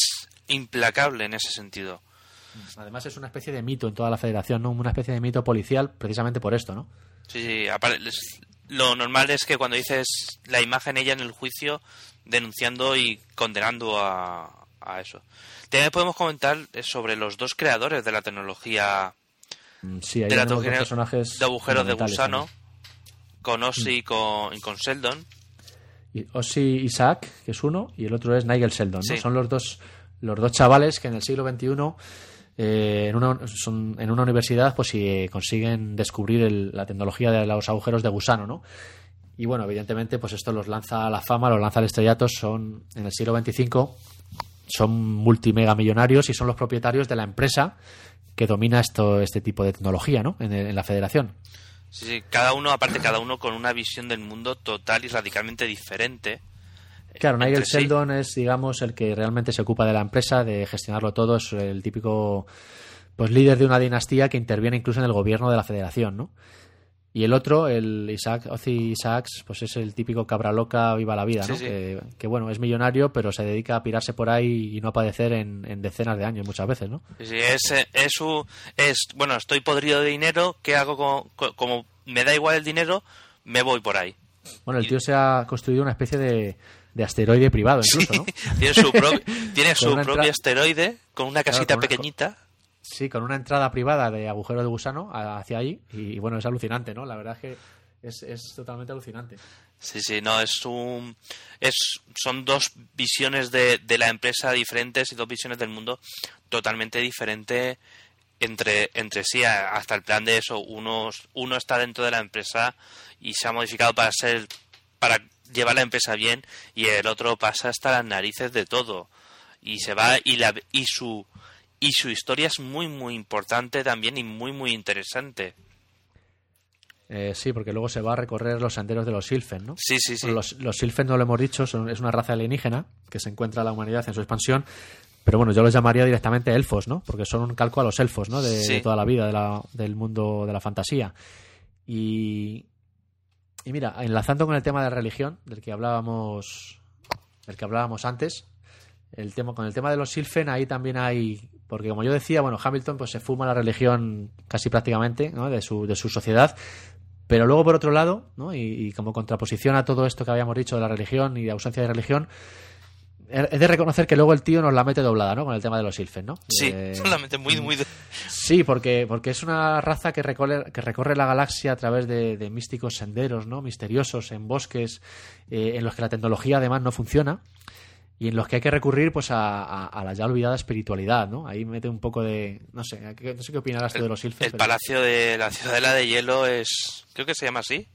implacable en ese sentido. Además es una especie de mito en toda la federación, ¿no? Una especie de mito policial precisamente por esto, ¿no? Sí, sí, es- lo normal es que cuando dices la imagen ella en el juicio denunciando y condenando a, a eso. También podemos comentar sobre los dos creadores de la tecnología Sí, hay de, personajes de agujeros de gusano también. con Ozzy y con, y con Sheldon. Y Ozzy Isaac, que es uno, y el otro es Nigel Sheldon, ¿no? Son los dos, los dos chavales que en el siglo XXI eh, en, una, son, en una universidad pues si eh, consiguen descubrir el- la tecnología de los agujeros de gusano, ¿no? Y bueno, evidentemente, pues esto los lanza a la fama, los lanza al estrellato, son en el siglo XXV son multimega millonarios y son los propietarios de la empresa que domina esto, este tipo de tecnología, ¿no? En, la federación. Sí, sí, cada uno, aparte cada uno con una visión del mundo total y radicalmente diferente. Claro, entre Nigel sí. Sheldon es, digamos, el que realmente se ocupa de la empresa, de gestionarlo todo, es el típico pues líder de una dinastía que interviene incluso en el gobierno de la federación, ¿no? Y el otro, el Isaac, Ozzy Isaacs, pues es el típico cabra loca, viva la vida, ¿no? Sí. Que, que, bueno, es millonario, pero se dedica a pirarse por ahí y no a padecer en, en decenas de años muchas veces, ¿no? Sí, es, es, su- es, bueno, estoy podrido de dinero, ¿qué hago como me da igual el dinero, me voy por ahí. Bueno, el tío se ha construido una especie de, de asteroide privado incluso, ¿no? [laughs] Tiene su, pro- tiene su propio asteroide con una Claro, casita con una- pequeñita. Sí, con una entrada privada de agujero de gusano hacia allí y, bueno, es alucinante, ¿no? La verdad es que es, es totalmente alucinante. Sí, sí, no, es un. Es, son dos visiones de, de la empresa diferentes y dos visiones del mundo totalmente diferentes entre, entre sí, hasta el plan de eso. Uno, uno está dentro de la empresa y se ha modificado para ser. para llevar la empresa bien, y el otro pasa hasta las narices de todo. Y se va, y, la, y su. Y su historia es muy, muy importante también y muy, muy interesante. Eh, sí, porque luego se va a recorrer los senderos de los Silfen, ¿no? Sí, sí, sí. Bueno, los, los Silfen, no lo hemos dicho, son, es una raza alienígena que se encuentra en la humanidad en su expansión. Pero bueno, yo los llamaría directamente elfos, ¿no? Porque son un calco a los elfos, ¿no? De, Sí. de toda la vida, de la- del mundo de la fantasía. Y, y mira, enlazando con el tema de la religión, del que hablábamos, del que hablábamos antes, el tema, con el tema de los Silfen, ahí también hay. Porque como yo decía, bueno, Hamilton pues se fuma la religión casi prácticamente, ¿no? De su, de su sociedad. Pero luego, por otro lado, ¿no? y, y como contraposición a todo esto que habíamos dicho de la religión y de ausencia de religión, he he de reconocer que luego el tío nos la mete doblada, ¿no? Con el tema de los Silfen, ¿no? Sí, Eh, solamente muy, muy. de- Sí, porque, porque es una raza que recorre, que recorre la galaxia a través de, de místicos senderos, ¿no? Misteriosos, en bosques, eh, en los que la tecnología además no funciona y en los que hay que recurrir pues a, a- a la ya olvidada espiritualidad, ¿no? Ahí mete un poco de... No sé, ¿qué- no sé qué opinarás tú de los Silfen. El pero- palacio de la Ciudadela de Hielo es. Creo que se llama así.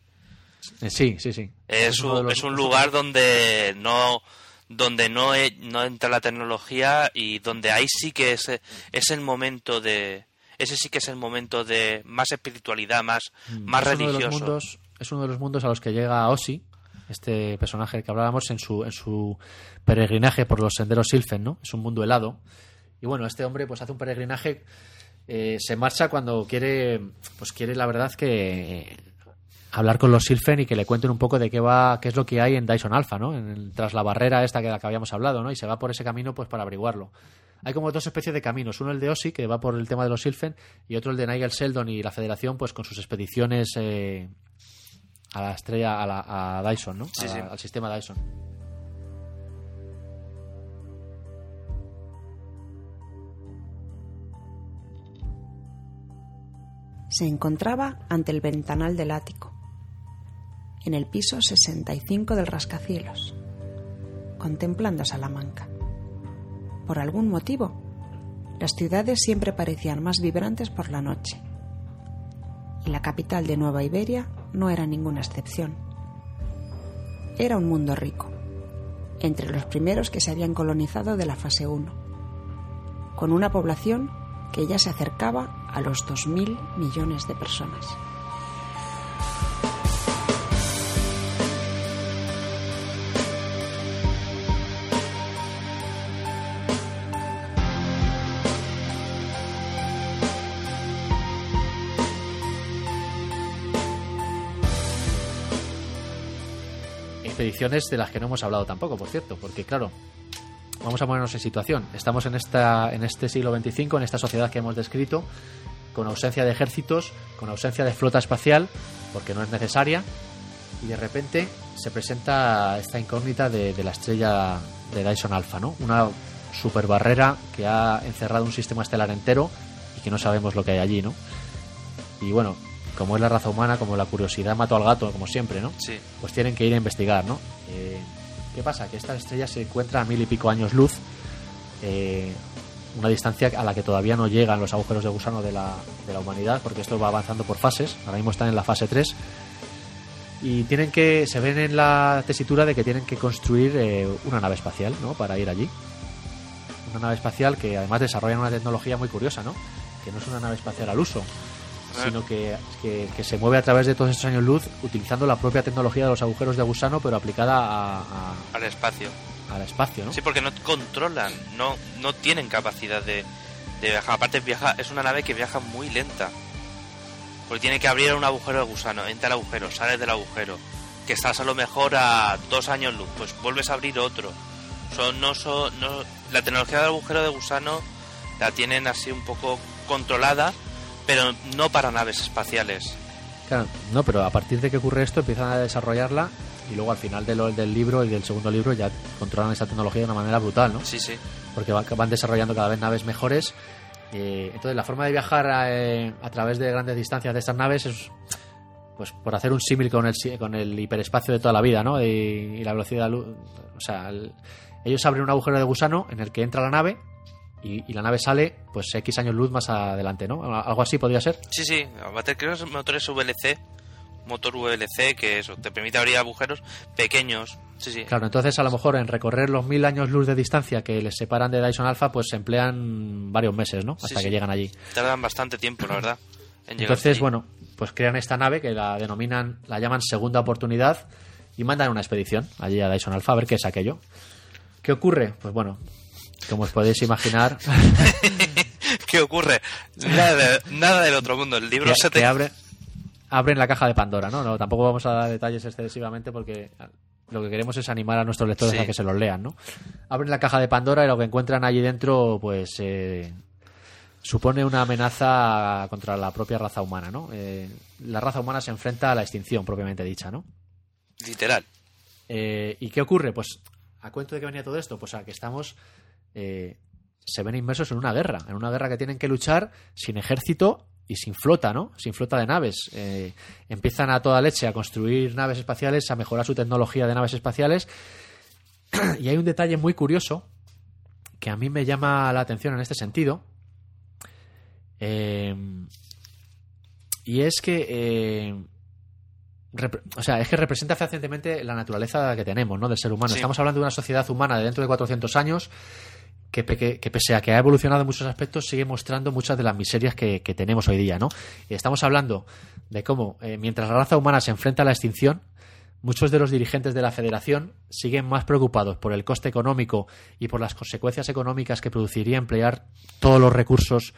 Eh, sí, sí, sí. Es, un, los- es un lugar donde no donde no, no entra la tecnología y donde ahí sí que es, es el momento de ese sí que es el momento de más espiritualidad más más Mm, es uno de los mundos- es uno de los mundos a los que llega Ossi, este personaje que hablábamos en su, en su peregrinaje por los senderos Silfen, ¿no? Es un mundo helado. Y bueno, este hombre pues hace un peregrinaje, eh, se marcha cuando quiere, pues quiere la verdad que hablar con los Silfen y que le cuenten un poco de qué va, qué es lo que hay en Dyson Alpha, ¿no? Tras la barrera esta que, la que habíamos hablado, ¿no? Y se va por ese camino pues para averiguarlo. Hay como dos especies de caminos, uno el de Ossi, que va por el tema de los Silfen, y otro el de Nigel Sheldon y la Federación, pues con sus expediciones eh, a la estrella, a, la, a Dyson, ¿no? Sí, A- sí. Al sistema Dyson. Se encontraba ante el ventanal del ático, en el piso 65 del rascacielos, contemplando Salamanca. Por algún motivo, las ciudades siempre parecían más vibrantes por la noche. Y la capital de Nueva Iberia no era ninguna excepción. Era un mundo rico, entre los primeros que se habían colonizado de la fase 1, con una población que ya se acercaba a los 2.000 millones de personas. De las que no hemos hablado tampoco, por cierto, porque claro, vamos a ponernos en situación. Estamos en esta en este siglo XXV, en esta sociedad que hemos descrito, con ausencia de ejércitos, con ausencia de flota espacial, porque no es necesaria, y de repente se presenta esta incógnita de, de la estrella de Dyson Alpha, ¿no? Una super barrera que ha encerrado un sistema estelar entero y que no sabemos lo que hay allí, ¿no? Y bueno, como es la raza humana, como la curiosidad mató al gato, como siempre, ¿no? Sí. pues tienen que ir a investigar, ¿no? Eh, ¿Qué pasa? Que esta estrella se encuentra a mil y pico años luz, eh, una distancia a la que todavía no llegan los agujeros de gusano de la, de la humanidad, porque esto va avanzando por fases, ahora mismo están en la fase 3, y tienen que, se ven en la tesitura de que tienen que construir eh, una nave espacial, ¿no? Para ir allí. Una nave espacial que además desarrollan una tecnología muy curiosa, ¿no? Que no es una nave espacial al uso, sino que, que- que se mueve a través de todos esos años luz utilizando la propia tecnología de los agujeros de gusano, pero aplicada a- a- Al espacio. al espacio, ¿no? Sí, porque no controlan, no, no tienen capacidad de, de viajar. Aparte, viaja, es una nave que viaja muy lenta. Porque tiene que abrir un agujero de gusano, entra al agujero, sales del agujero. Que estás a lo mejor a dos años luz, pues vuelves a abrir otro. Son, no son, no, la tecnología del agujero de gusano la tienen así un poco controlada, pero no para naves espaciales. Claro, no, pero a partir de que ocurre esto empiezan a desarrollarla y luego al final de lo- del libro y del segundo libro ya controlan esa tecnología de una manera brutal, ¿no? Sí, sí. porque va- van desarrollando cada vez naves mejores. Eh, entonces, la forma de viajar eh, a través de grandes distancias de estas naves es, pues, por hacer un símil con el, con el hiperespacio de toda la vida, ¿no? Y, y la velocidad de la luz. O sea, el- ellos abren un agujero de gusano en el que entra la nave y, y la nave sale, pues, X años luz más adelante, ¿no? Algo así podría ser. Sí, sí, creo que es motores VLC, motor VLC que eso te permite abrir agujeros pequeños. Sí, sí. Claro, entonces a lo mejor en recorrer los mil años luz de distancia que les separan de Dyson Alpha, pues se emplean varios meses, ¿no? Hasta Sí, que llegan allí. Tardan bastante tiempo, la verdad. en Entonces, bueno, pues crean esta nave que la denominan, la llaman segunda oportunidad y mandan una expedición allí a Dyson Alpha a ver qué es aquello. ¿Qué ocurre? Pues bueno, como os podéis imaginar, [laughs] ¿Qué ocurre? Nada, de- nada del otro mundo. El libro que, se te... abre- abren la caja de Pandora, ¿no? ¿no? Tampoco vamos a dar detalles excesivamente porque lo que queremos es animar a nuestros lectores Sí. a que se los lean, ¿no? Abren la caja de Pandora y lo que encuentran allí dentro, pues eh, supone una amenaza contra la propia raza humana, ¿no? Eh, la raza humana se enfrenta a la extinción propiamente dicha, ¿no? Literal. Eh, ¿Y qué ocurre? Pues, ¿a cuento de qué venía todo esto? Pues a que estamos. Eh, se ven inmersos en una guerra. En una guerra que tienen que luchar sin ejército y sin flota, ¿no? Sin flota de naves. Eh, empiezan a toda leche a construir naves espaciales, a mejorar su tecnología de naves espaciales. [clears throat] y hay un detalle muy curioso que a mí me llama la atención en este sentido. Eh, y es que. eh, o sea, es que representa fehacientemente la naturaleza que tenemos, ¿no? Del ser humano. Sí. Estamos hablando de una sociedad humana de dentro de 400 años que, pe- que, que pese a que ha evolucionado en muchos aspectos, sigue mostrando muchas de las miserias que, tenemos hoy día, ¿no? Estamos hablando de cómo, eh, mientras la raza humana se enfrenta a la extinción, muchos de los dirigentes de la federación siguen más preocupados por el coste económico y por las consecuencias económicas que produciría emplear todos los recursos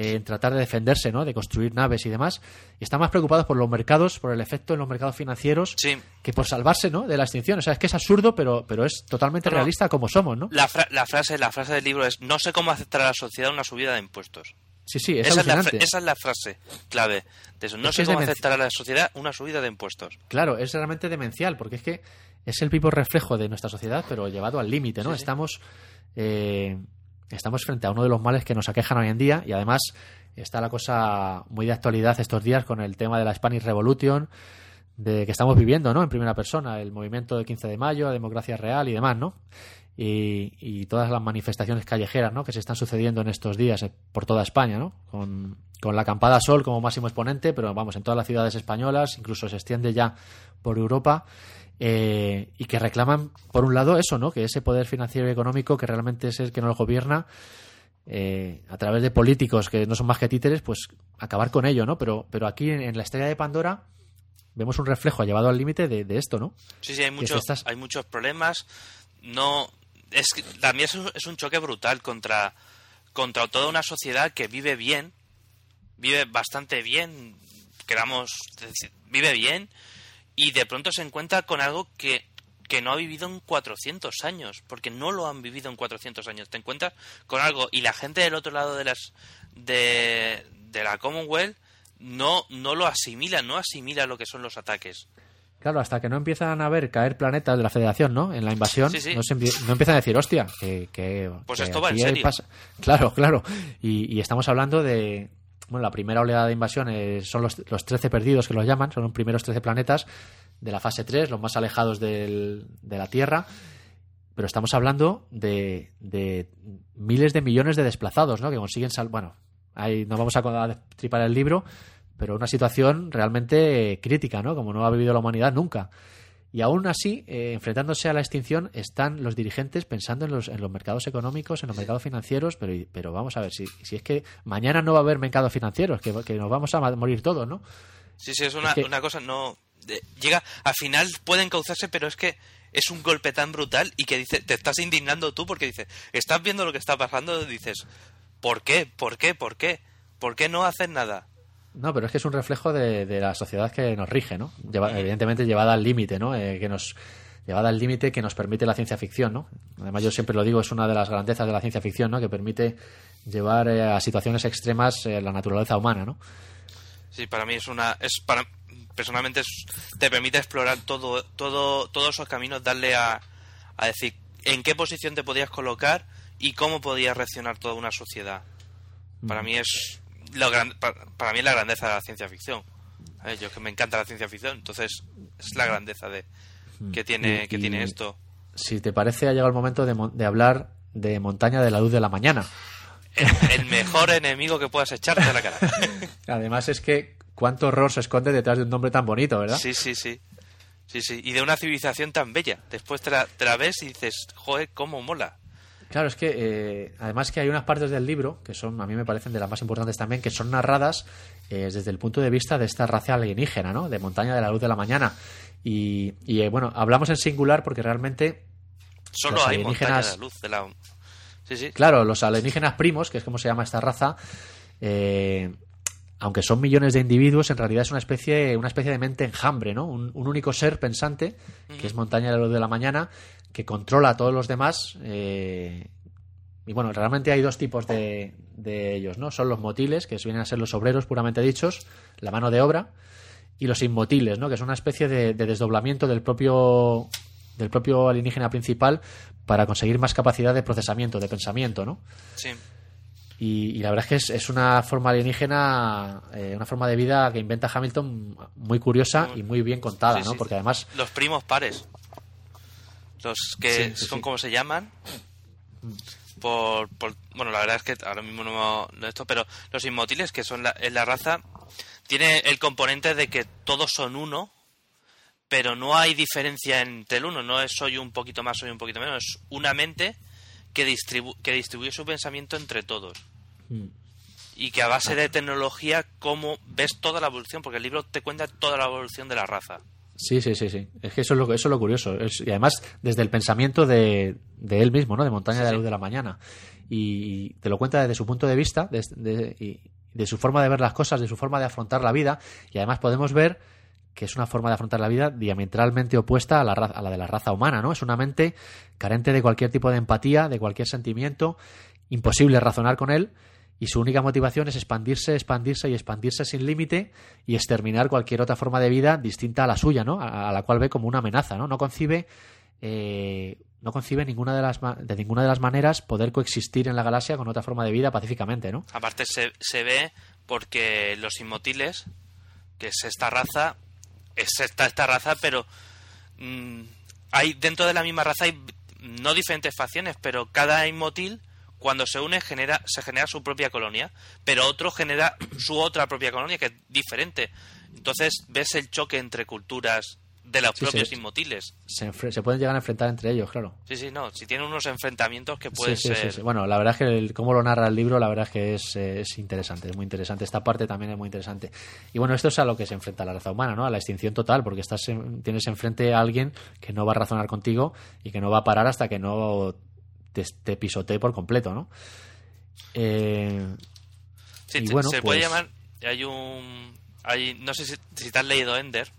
en tratar de defenderse, ¿no? De construir naves y demás. Y están más preocupados por los mercados, por el efecto en los mercados financieros, que por salvarse, ¿no? De la extinción. O sea, es que es absurdo, pero, pero es totalmente realista como somos, ¿no? La, la, frase, la frase del libro es: No sé cómo aceptar a la sociedad una subida de impuestos. Sí, sí, es esa, es la, esa es la frase clave de eso. No sé cómo aceptar a la sociedad una subida de impuestos. Claro, es realmente demencial, porque es que es el vivo reflejo de nuestra sociedad, pero llevado al límite, ¿no? estamos, eh, estamos frente a uno de los males que nos aquejan hoy en día y además está la cosa muy de actualidad estos días con el tema de la Spanish Revolution, de que estamos viviendo, ¿no? En primera persona, el movimiento del 15 de mayo, democracia real y demás, ¿no? Y, todas las manifestaciones callejeras, ¿no? Que se están sucediendo en estos días eh, por toda España, ¿no? Con, con la acampada Sol como máximo exponente, pero vamos, en todas las ciudades españolas, incluso se extiende ya por Europa eh, y que reclaman, por un lado, eso, ¿no? Que ese poder financiero y económico que realmente es el que nos gobierna, eh, a través de políticos que no son más que títeres, pues acabar con ello, ¿no? Pero, pero aquí en, la estrella de Pandora vemos un reflejo llevado al límite de, esto, ¿no? Sí, sí, hay, muchos hay muchos problemas. No, es que también es un, es un choque brutal contra, contra toda una sociedad que vive bien, vive bastante bien, queramos decir, vive bien, y de pronto se encuentra con algo que, que no ha vivido en 400 años, porque no lo han vivido en 400 años. Te encuentras con algo y la gente del otro lado de las de, de la Commonwealth no no lo asimila, no asimila lo que son los ataques. Claro, hasta que no empiezan a ver caer planetas de la Federación, ¿no? En la invasión, No, empiezan a decir, hostia, que... pues esto va en serio. [laughs] Claro, claro. Y, estamos hablando de... Bueno, la primera oleada de invasión son los, los 13 perdidos que los llaman, son los primeros 13 planetas de la fase 3, los más alejados de la Tierra, pero estamos hablando de, de, miles de millones de desplazados, ¿no? Que consiguen sal bueno, ahí no vamos a tripar el libro, pero una situación realmente crítica, ¿no? Como no ha vivido la humanidad nunca. Y aún así, eh, enfrentándose a la extinción, están los dirigentes pensando en los, en los mercados económicos, en los mercados financieros, pero, pero vamos a ver, si, si es que mañana no va a haber mercados financieros, que, que nos vamos a morir todos, ¿no? Sí, sí, es una, una cosa, no. llega, al final pueden causarse, pero es que es un golpe tan brutal y que dice, te estás indignando tú porque dices, estás viendo lo que está pasando, dices, ¿por qué? ¿Por qué? ¿Por qué? ¿Por qué no haces nada? No, pero es que es un reflejo de, la sociedad que nos rige, ¿no? evidentemente llevada al límite, ¿no? Eh, que nos llevada al límite que nos permite la ciencia ficción, ¿no? Además yo siempre lo digo, es una de las grandezas de la ciencia ficción, ¿no? Que permite llevar eh, a situaciones extremas eh, la naturaleza humana, ¿no? Sí, para mí es una es para personalmente te permite explorar todo todo todos esos caminos, darle a, a decir en qué posición te podías colocar y cómo podía reaccionar toda una sociedad. Para mm. mí es lo para, mí es la grandeza de la ciencia ficción. Yo que me encanta la ciencia ficción, entonces es la grandeza de mm. que tiene que tiene esto. Si te parece ha llegado el momento de, de hablar de Montaña de la Luz de la Mañana. El, mejor enemigo que puedas echarte a la cara. [laughs] Además es que cuánto horror se esconde detrás de un nombre tan bonito, ¿verdad? Sí, sí, sí. Sí, sí. Y de una civilización tan bella. Después te la, te la ves y dices, joder, cómo mola. Claro, es que eh, además que hay unas partes del libro que son, a mí me parecen de las más importantes también, que son narradas eh, desde el punto de vista de esta raza alienígena, ¿no? De Montaña de la Luz de la Mañana. Y, eh, bueno, hablamos en singular porque realmente... Solo hay Montaña de la Luz de la... Sí, sí. Claro, los alienígenas primos, que es como se llama esta raza, aunque son millones de individuos, en realidad es una especie, una especie de mente enjambre, ¿no? Un, único ser pensante, que es Montaña de la Luz de la Mañana, que controla a todos los demás. Eh, y bueno, realmente hay dos tipos de, de, ellos, ¿no? Son los motiles, que vienen a ser los obreros puramente dichos, la mano de obra, y los inmotiles, ¿no? Que es una especie de, desdoblamiento del propio del propio alienígena principal para conseguir más capacidad de procesamiento, de pensamiento, ¿no? Sí. Y, la verdad es que es, una forma alienígena, eh, una forma de vida que inventa Hamilton muy curiosa y muy bien contada, ¿no? Porque además... Los primos pares. Los que son como se llaman. Por, bueno la verdad es que ahora mismo no, no esto pero los inmotiles que son la, en la raza tiene el componente de que todos son uno pero no hay diferencia entre el uno. No es soy un poquito más soy un poquito menos. Es una mente que, distribu que distribuye su pensamiento entre todos mm. y que a base de tecnología cómo ves toda la evolución porque el libro te cuenta toda la evolución de la raza Sí, sí, sí, sí. Es que eso es lo, eso es lo curioso. y además, desde el pensamiento de, de, él mismo, ¿no? De Montaña de la Luz de la Mañana. y te lo cuenta desde su punto de vista de, de, y de su forma de ver las cosas, de su forma de afrontar la vida y además podemos ver que es una forma de afrontar la vida diametralmente opuesta a la, a la de la raza humana, ¿no? Es una mente carente de cualquier tipo de empatía, de cualquier sentimiento, imposible razonar con él y su única motivación es expandirse, expandirse y expandirse sin límite y exterminar cualquier otra forma de vida distinta a la suya, ¿no? A, la cual ve como una amenaza, ¿no? No concibe eh, no concibe ninguna de las de ninguna de las maneras poder coexistir en la galaxia con otra forma de vida pacíficamente, ¿no? Aparte se, se ve porque los inmotiles, que es esta raza, es esta, esta raza, pero mmm, hay dentro de la misma raza hay no diferentes facciones, pero cada inmotil cuando se une genera, se genera su propia colonia, pero otro genera su otra propia colonia que es diferente. Entonces ves el choque entre culturas de los propios inmotiles. Se, se, pueden llegar a enfrentar entre ellos, claro. Sí, sí, no. Si tienen unos enfrentamientos que pueden sí, ser. Bueno, la verdad es que el, cómo lo narra el libro, la verdad es que es, es, interesante, es muy interesante. Esta parte también es muy interesante. Y bueno, esto es a lo que se enfrenta la raza humana, ¿no? A la extinción total, porque estás tienes enfrente a alguien que no va a razonar contigo y que no va a parar hasta que no te, te pisotee por completo, ¿no? Eh, sí, y bueno, se pues... puede llamar. Hay un. Hay, no sé si, si te has leído Ender.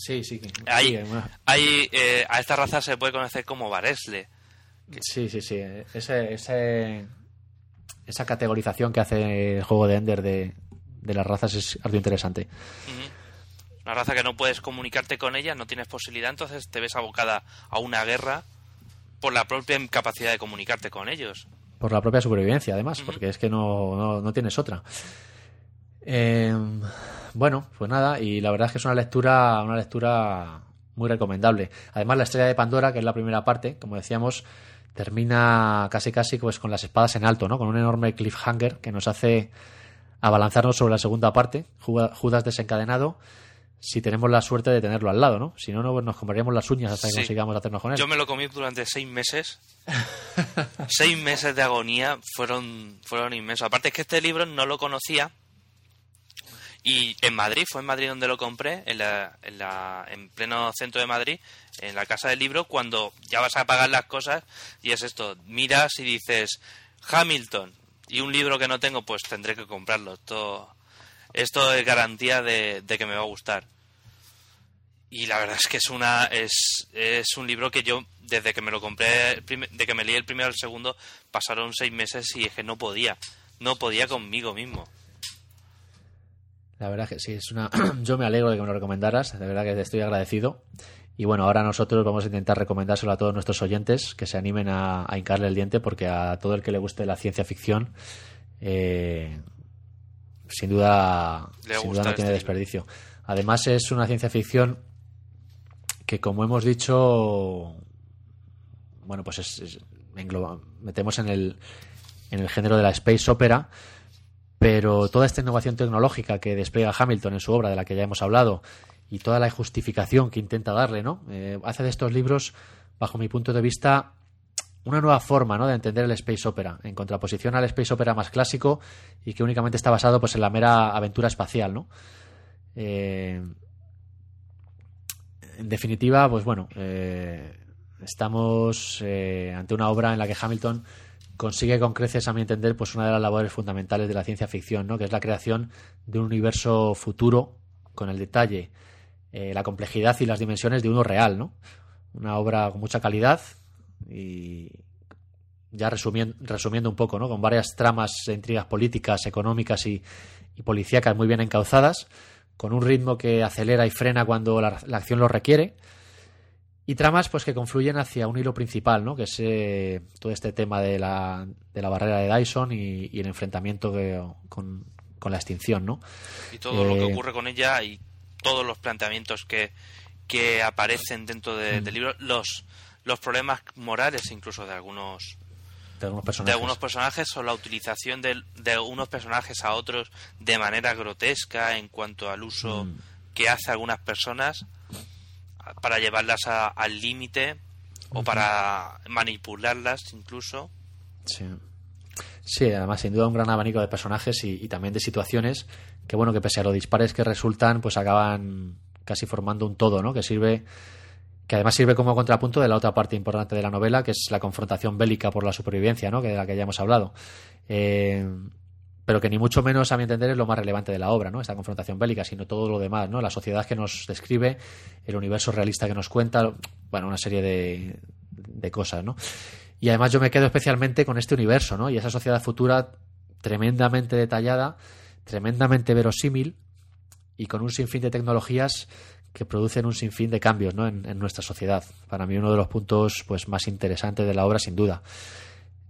Sí, sí. Hay, hay, eh, a esta raza se puede conocer como Baresle. Sí, sí, sí. Ese, ese, esa categorización que hace el juego de Ender de, de las razas es algo interesante. Una raza que no puedes comunicarte con ella, no tienes posibilidad, entonces te ves abocada a una guerra por la propia incapacidad de comunicarte con ellos. Por la propia supervivencia, además, uh -huh. porque es que no, no, no tienes otra. Eh, bueno, pues nada, y la verdad es que es una lectura, una lectura muy recomendable. Además, la estrella de Pandora, que es la primera parte, como decíamos, termina casi casi pues con las espadas en alto, ¿no? Con un enorme cliffhanger que nos hace abalanzarnos sobre la segunda parte, Judas desencadenado, si tenemos la suerte de tenerlo al lado, ¿no? Si no, no nos comeríamos las uñas hasta que consigamos hacernos con él. Yo me lo comí durante seis meses. seis meses de agonía fueron, fueron inmensos. Aparte es que este libro no lo conocía y en Madrid, fue en Madrid donde lo compré, en, la, en, la, en pleno centro de Madrid, en la casa del libro, cuando ya vas a pagar las cosas y es esto, miras y dices Hamilton y un libro que no tengo, pues tendré que comprarlo. Esto, esto es garantía de, de que me va a gustar. Y la verdad es que es una es, es un libro que yo desde que me lo compré, de que me leí el primero al segundo, pasaron seis meses y es que no podía, no podía conmigo mismo. La verdad que sí, es una. [clears throat] Yo me alegro de que me lo recomendaras, de verdad que te estoy agradecido. Y bueno, ahora nosotros vamos a intentar recomendárselo a todos nuestros oyentes que se animen a, a hincarle el diente, porque a todo el que le guste la ciencia ficción, eh, sin duda, sin duda no tiene este desperdicio. Además, es una ciencia ficción que, como hemos dicho, bueno, pues es, es engloba, metemos en el, en el género de la space opera pero toda esta innovación tecnológica que despliega Hamilton en su obra, de la que ya hemos hablado, y toda la justificación que intenta darle, ¿no? Eh, hace de estos libros, bajo mi punto de vista, una nueva forma ¿no? de entender el space opera, en contraposición al space opera más clásico y que únicamente está basado pues, en la mera aventura espacial. ¿no? Eh, en definitiva, pues bueno, eh, estamos eh, ante una obra en la que Hamilton consigue con creces, a mi entender, pues una de las labores fundamentales de la ciencia ficción, ¿no? que es la creación de un universo futuro con el detalle, eh, la complejidad y las dimensiones de uno real, ¿no? Una obra con mucha calidad y ya resumiendo, resumiendo un poco, ¿no? Con varias tramas e intrigas políticas, económicas y, y policíacas muy bien encauzadas, con un ritmo que acelera y frena cuando la, la acción lo requiere y tramas pues que confluyen hacia un hilo principal, ¿no? Que es eh, todo este tema de la, de la barrera de Dyson y, y el enfrentamiento que, con, con, la extinción, ¿no? Y todo eh, lo que eh, ocurre con ella y todos los planteamientos que, que aparecen dentro de, mm. del libro, los, los problemas morales incluso de algunos de algunos personajes, de algunos personajes o la utilización de, de unos personajes a otros de manera grotesca en cuanto al uso mm. que hace algunas personas para llevarlas a, al límite o para manipularlas incluso. Sí. Sí, además sin duda un gran abanico de personajes y, y, también de situaciones que bueno, que pese a los dispares que resultan, pues acaban casi formando un todo, ¿no? Que sirve que además sirve como contrapunto de la otra parte importante de la novela, que es la confrontación bélica por la supervivencia, ¿no? que de la que ya hemos hablado. Eh, pero que ni mucho menos, a mi entender, es lo más relevante de la obra, ¿no? Esta confrontación bélica, sino todo lo demás, ¿no? La sociedad que nos describe, el universo realista que nos cuenta, bueno, una serie de, cosas, ¿no? Y además yo me quedo especialmente con este universo, ¿no? Y esa sociedad futura tremendamente detallada, tremendamente verosímil y con un sinfín de tecnologías que producen un sinfín de cambios ¿no? en, nuestra sociedad. Para mí uno de los puntos pues, más interesantes de la obra, sin duda.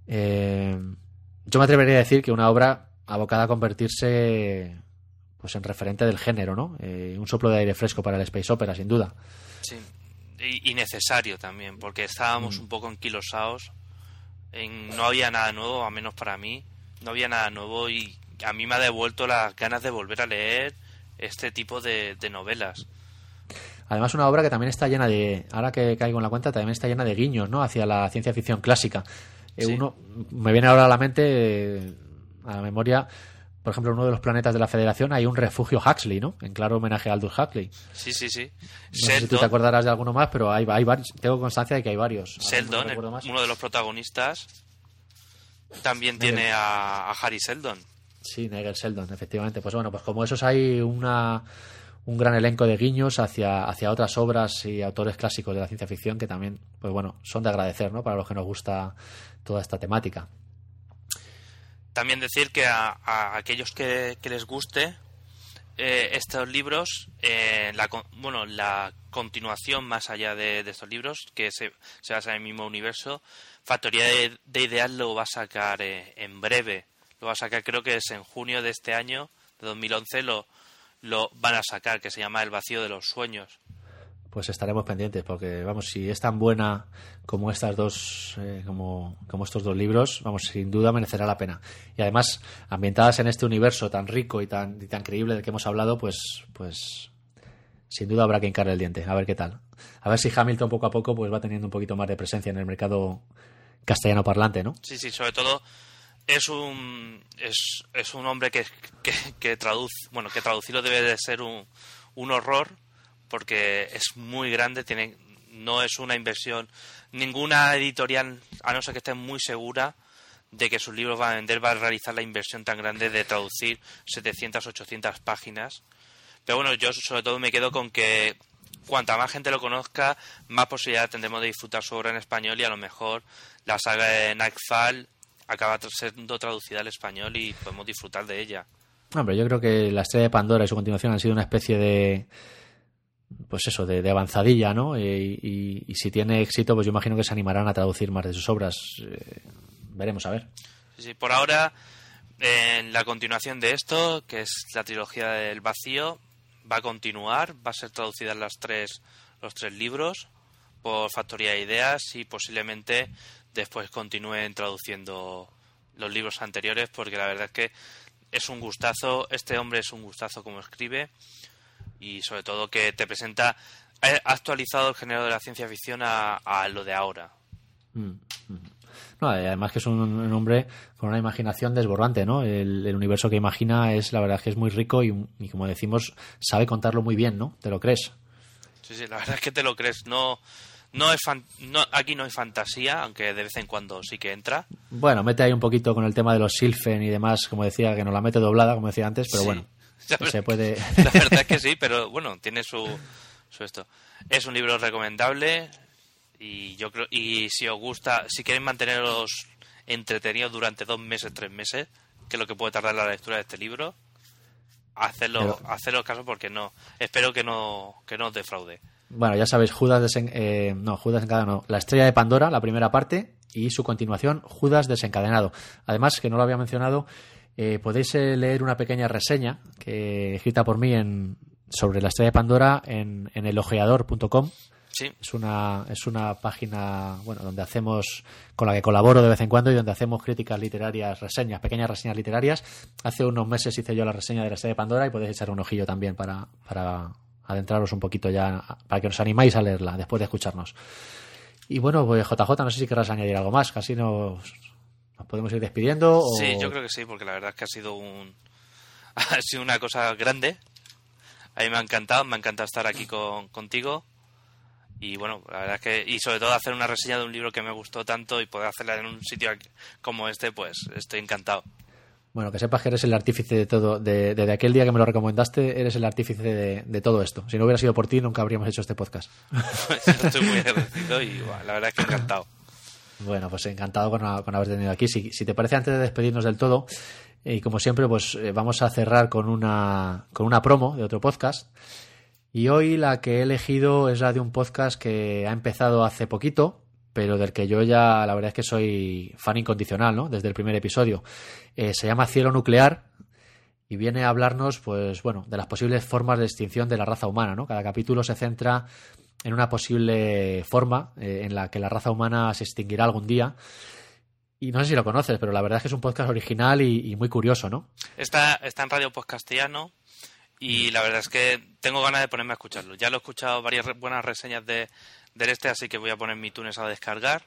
Eh, yo me atrevería a decir que una obra abocada a convertirse pues en referente del género, ¿no? Eh, un soplo de aire fresco para el space opera, sin duda. Sí, y, necesario también, porque estábamos mm. un poco enquilosados, en, no había nada nuevo, a menos para mí, no había nada nuevo y a mí me ha devuelto las ganas de volver a leer este tipo de, novelas. Además, una obra que también está llena de, ahora que caigo en la cuenta, también está llena de guiños, ¿no? Hacia la ciencia ficción clásica. Eh, uno, me viene ahora a la mente a la memoria, por ejemplo, en uno de los planetas de la Federación hay un refugio Huxley, ¿no? En claro homenaje a Aldous Huxley. Sí, sí, sí. No sé si tú te acordarás de alguno más, pero hay, hay varios, tengo constancia de que hay varios. Seldon, uno de los protagonistas, también tiene a, Harry Seldon. Sí, Nigel Seldon, efectivamente. Pues bueno, pues como esos hay una un gran elenco de guiños hacia, hacia otras obras y autores clásicos de la ciencia ficción que también, pues bueno, son de agradecer, ¿no? Para los que nos gusta toda esta temática. También decir que a, aquellos que, les guste eh, estos libros, eh, la, bueno, la continuación más allá de, estos libros, que se, se, basa en el mismo universo, Factoría de, Ideas lo va a sacar eh, en breve. Lo va a sacar, creo que es en junio de este año, de 2011, lo, lo van a sacar, que se llama El vacío de los sueños pues estaremos pendientes porque vamos si es tan buena como estas dos eh, como, como estos dos libros vamos sin duda merecerá la pena. Y además ambientadas en este universo tan rico y tan y tan creíble del que hemos hablado pues pues sin duda habrá que hincarle el diente. A ver qué tal. A ver si Hamilton poco a poco pues va teniendo un poquito más de presencia en el mercado castellano parlante no sí sí sobre todo es un es, es un hombre que, que, que traduce bueno que traducirlo debe de ser un, un horror porque es muy grande, tiene, no es una inversión. Ninguna editorial, a no ser que esté muy segura de que sus libros van a vender, va a realizar la inversión tan grande de traducir 700, 800 páginas. Pero bueno, yo sobre todo me quedo con que cuanta más gente lo conozca, más posibilidad tendremos de disfrutar su obra en español y a lo mejor la saga de Nightfall acaba siendo traducida al español y podemos disfrutar de ella. Hombre, yo creo que la estrella de Pandora y su continuación han sido una especie de pues eso, de, avanzadilla, ¿no? Y, si tiene éxito, pues yo imagino que se animarán a traducir más de sus obras. Eh, veremos a ver. Sí, por ahora, en la continuación de esto, que es la trilogía del vacío, va a continuar, va a ser traducida las tres, los tres libros por Factoría de Ideas y posiblemente después continúen traduciendo los libros anteriores porque la verdad es que es un gustazo, este hombre es un gustazo como escribe y sobre todo que te presenta ha actualizado el género de la ciencia ficción a, lo de ahora. Mm, mm. No, además que es un, hombre con una imaginación desbordante, ¿no? El, universo que imagina es, la verdad, que es muy rico y, como decimos, sabe contarlo muy bien, ¿no? ¿Te lo crees? Sí, sí, la verdad es que te lo crees. No, no es no, aquí no hay fantasía, aunque de vez en cuando sí que entra. Bueno, mete ahí un poquito con el tema de los Silfen y demás, como decía, que nos la mete doblada, como decía antes, pero bueno. Se puede. [laughs] La verdad es que sí, pero bueno, tiene su, su esto. Es un libro recomendable y yo creo y si os gusta, si queréis manteneros entretenidos durante dos meses, tres meses, que es lo que puede tardar la lectura de este libro, hacerlo, hacerlo caso porque no, espero que no, que no os defraude. Bueno, ya sabéis, Judas desen, eh, no, Judas desencadenado, La estrella de Pandora, la primera parte, y su continuación, Judas desencadenado. Además, que no lo había mencionado, eh, podéis eh, leer una pequeña reseña que escrita por mí en, sobre la estrella de Pandora en, en elogeador.com. Sí. Es una, es una página bueno, donde hacemos, con la que colaboro de vez en cuando y donde hacemos críticas literarias, reseñas, pequeñas reseñas literarias. Hace unos meses hice yo la reseña de la estrella de Pandora y podéis echar un ojillo también para, para adentraros un poquito ya, para que os animáis a leerla después de escucharnos. Y bueno, pues JJ, no sé si querrás añadir algo más, casi nos, podemos ir despidiendo? Sí, yo creo que sí, porque la verdad es que ha sido un [laughs] ha sido una cosa grande. A mí me ha encantado, me ha encantado estar aquí con, contigo. y bueno, la verdad es que, y sobre todo hacer una reseña de un libro que me gustó tanto y poder hacerla en un sitio como este, pues estoy encantado. Bueno, que sepas que eres el artífice de todo, de, desde aquel día que me lo recomendaste, eres el artífice de, todo esto. Si no hubiera sido por ti, nunca habríamos hecho este podcast. [laughs] estoy muy agradecido y la verdad es que encantado. Bueno, pues encantado con, haber tenido aquí. Si, si, te parece, antes de despedirnos del todo, y como siempre, pues eh, vamos a cerrar con una, con una promo de otro podcast. Y hoy la que he elegido es la de un podcast que ha empezado hace poquito, pero del que yo ya la verdad es que soy fan incondicional, ¿no? Desde el primer episodio. Eh, se llama Cielo Nuclear y viene a hablarnos, pues bueno, de las posibles formas de extinción de la raza humana, ¿no? Cada capítulo se centra en una posible forma eh, en la que la raza humana se extinguirá algún día. Y no sé si lo conoces, pero la verdad es que es un podcast original y, muy curioso, ¿no? Está, está en Radio Post Castellano y la verdad es que tengo ganas de ponerme a escucharlo. Ya lo he escuchado varias buenas reseñas de, del este, así que voy a poner mi Tunes a descargar.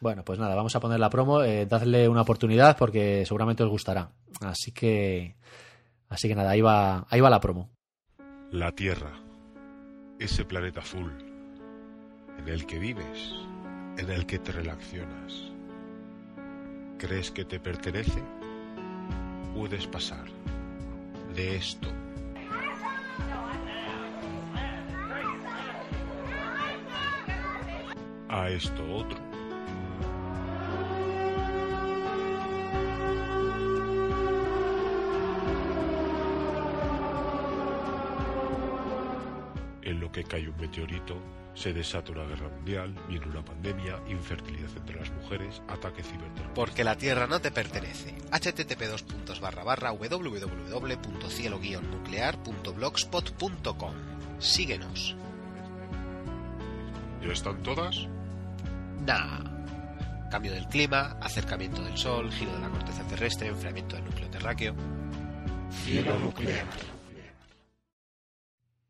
Bueno, pues nada, vamos a poner la promo, eh, dadle una oportunidad porque seguramente os gustará. Así que, así que nada, ahí va, ahí va la promo. La Tierra, ese planeta azul, en el que vives, en el que te relacionas. ¿Crees que te pertenece? Puedes pasar de esto a esto otro. Lo que cae un meteorito, se desata una guerra mundial, viene una pandemia, infertilidad entre las mujeres, ataque ciberterrorista. Porque la Tierra no te pertenece. http www.cielo-nuclear.blogspot.com Síguenos. ¿Ya están todas? Nah. Cambio del clima, acercamiento del Sol, giro de la corteza terrestre, enfriamiento del núcleo terráqueo. Cielo nuclear.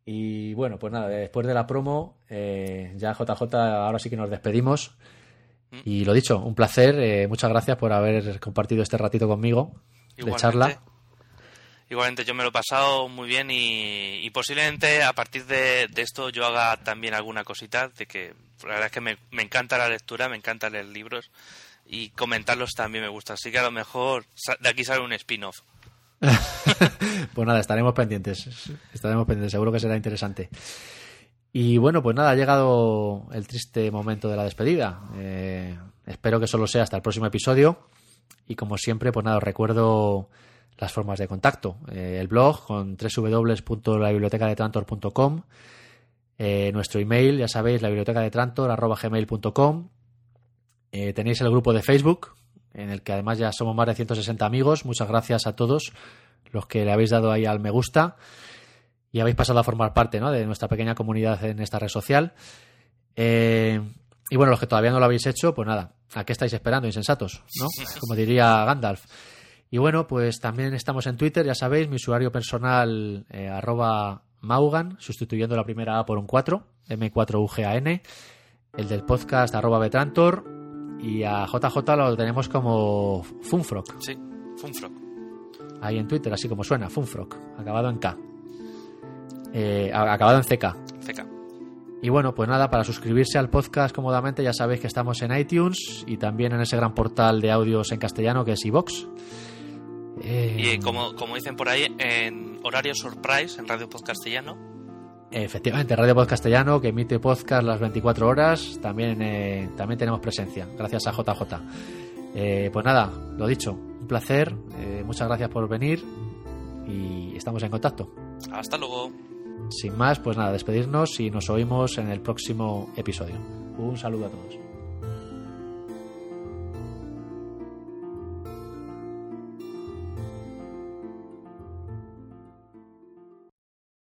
Y bueno, pues nada, después de la promo, eh, ya JJ, ahora sí que nos despedimos. Mm. Y lo dicho, un placer. Eh, muchas gracias por haber compartido este ratito conmigo de charla. Igualmente yo me lo he pasado muy bien y, posiblemente a partir de, esto yo haga también alguna cosita de que la verdad es que me, encanta la lectura, me encanta leer libros y comentarlos también me gusta. Así que a lo mejor de aquí sale un spin-off. [laughs] pues nada, estaremos pendientes. Estaremos pendientes, seguro que será interesante. Y bueno, pues nada, ha llegado el triste momento de la despedida. Eh, espero que solo sea hasta el próximo episodio. Y como siempre, pues nada, os recuerdo las formas de contacto. Eh, el blog con www.labibliotecadetrantor.com, eh, nuestro email, ya sabéis, la biblioteca de Trantor, eh, tenéis el grupo de Facebook, en el que además ya somos más de 160 amigos. Muchas gracias a todos los que le habéis dado ahí al me gusta y habéis pasado a formar parte de nuestra pequeña comunidad en esta red social. y bueno, los que todavía no lo habéis hecho, pues nada, ¿a qué estáis esperando, insensatos? ¿no? [laughs] Como diría Gandalf. Y bueno, pues también estamos en Twitter, ya sabéis, mi usuario personal eh, arroba Maugan, sustituyendo la primera A por un 4, M4UGAN, el del podcast arroba Betrantor, y a JJ lo tenemos como Funfrog. Sí, Funfrog. Ahí en Twitter, así como suena, Funfrog, acabado en K. Eh, acabado en CK. CK. Y bueno, pues nada, para suscribirse al podcast cómodamente ya sabéis que estamos en iTunes y también en ese gran portal de audios en castellano que es iVox. Y eh, como, como dicen por ahí, en horario surprise, en Radio Post Castellano. Efectivamente, Radio Post Castellano, que emite podcast las 24 horas, también, eh, también tenemos presencia, gracias a JJ. Eh, pues nada, lo dicho, un placer, muchas gracias por venir y estamos en contacto. Hasta luego. Sin más, pues nada, despedirnos y nos oímos en el próximo episodio. Un saludo a todos.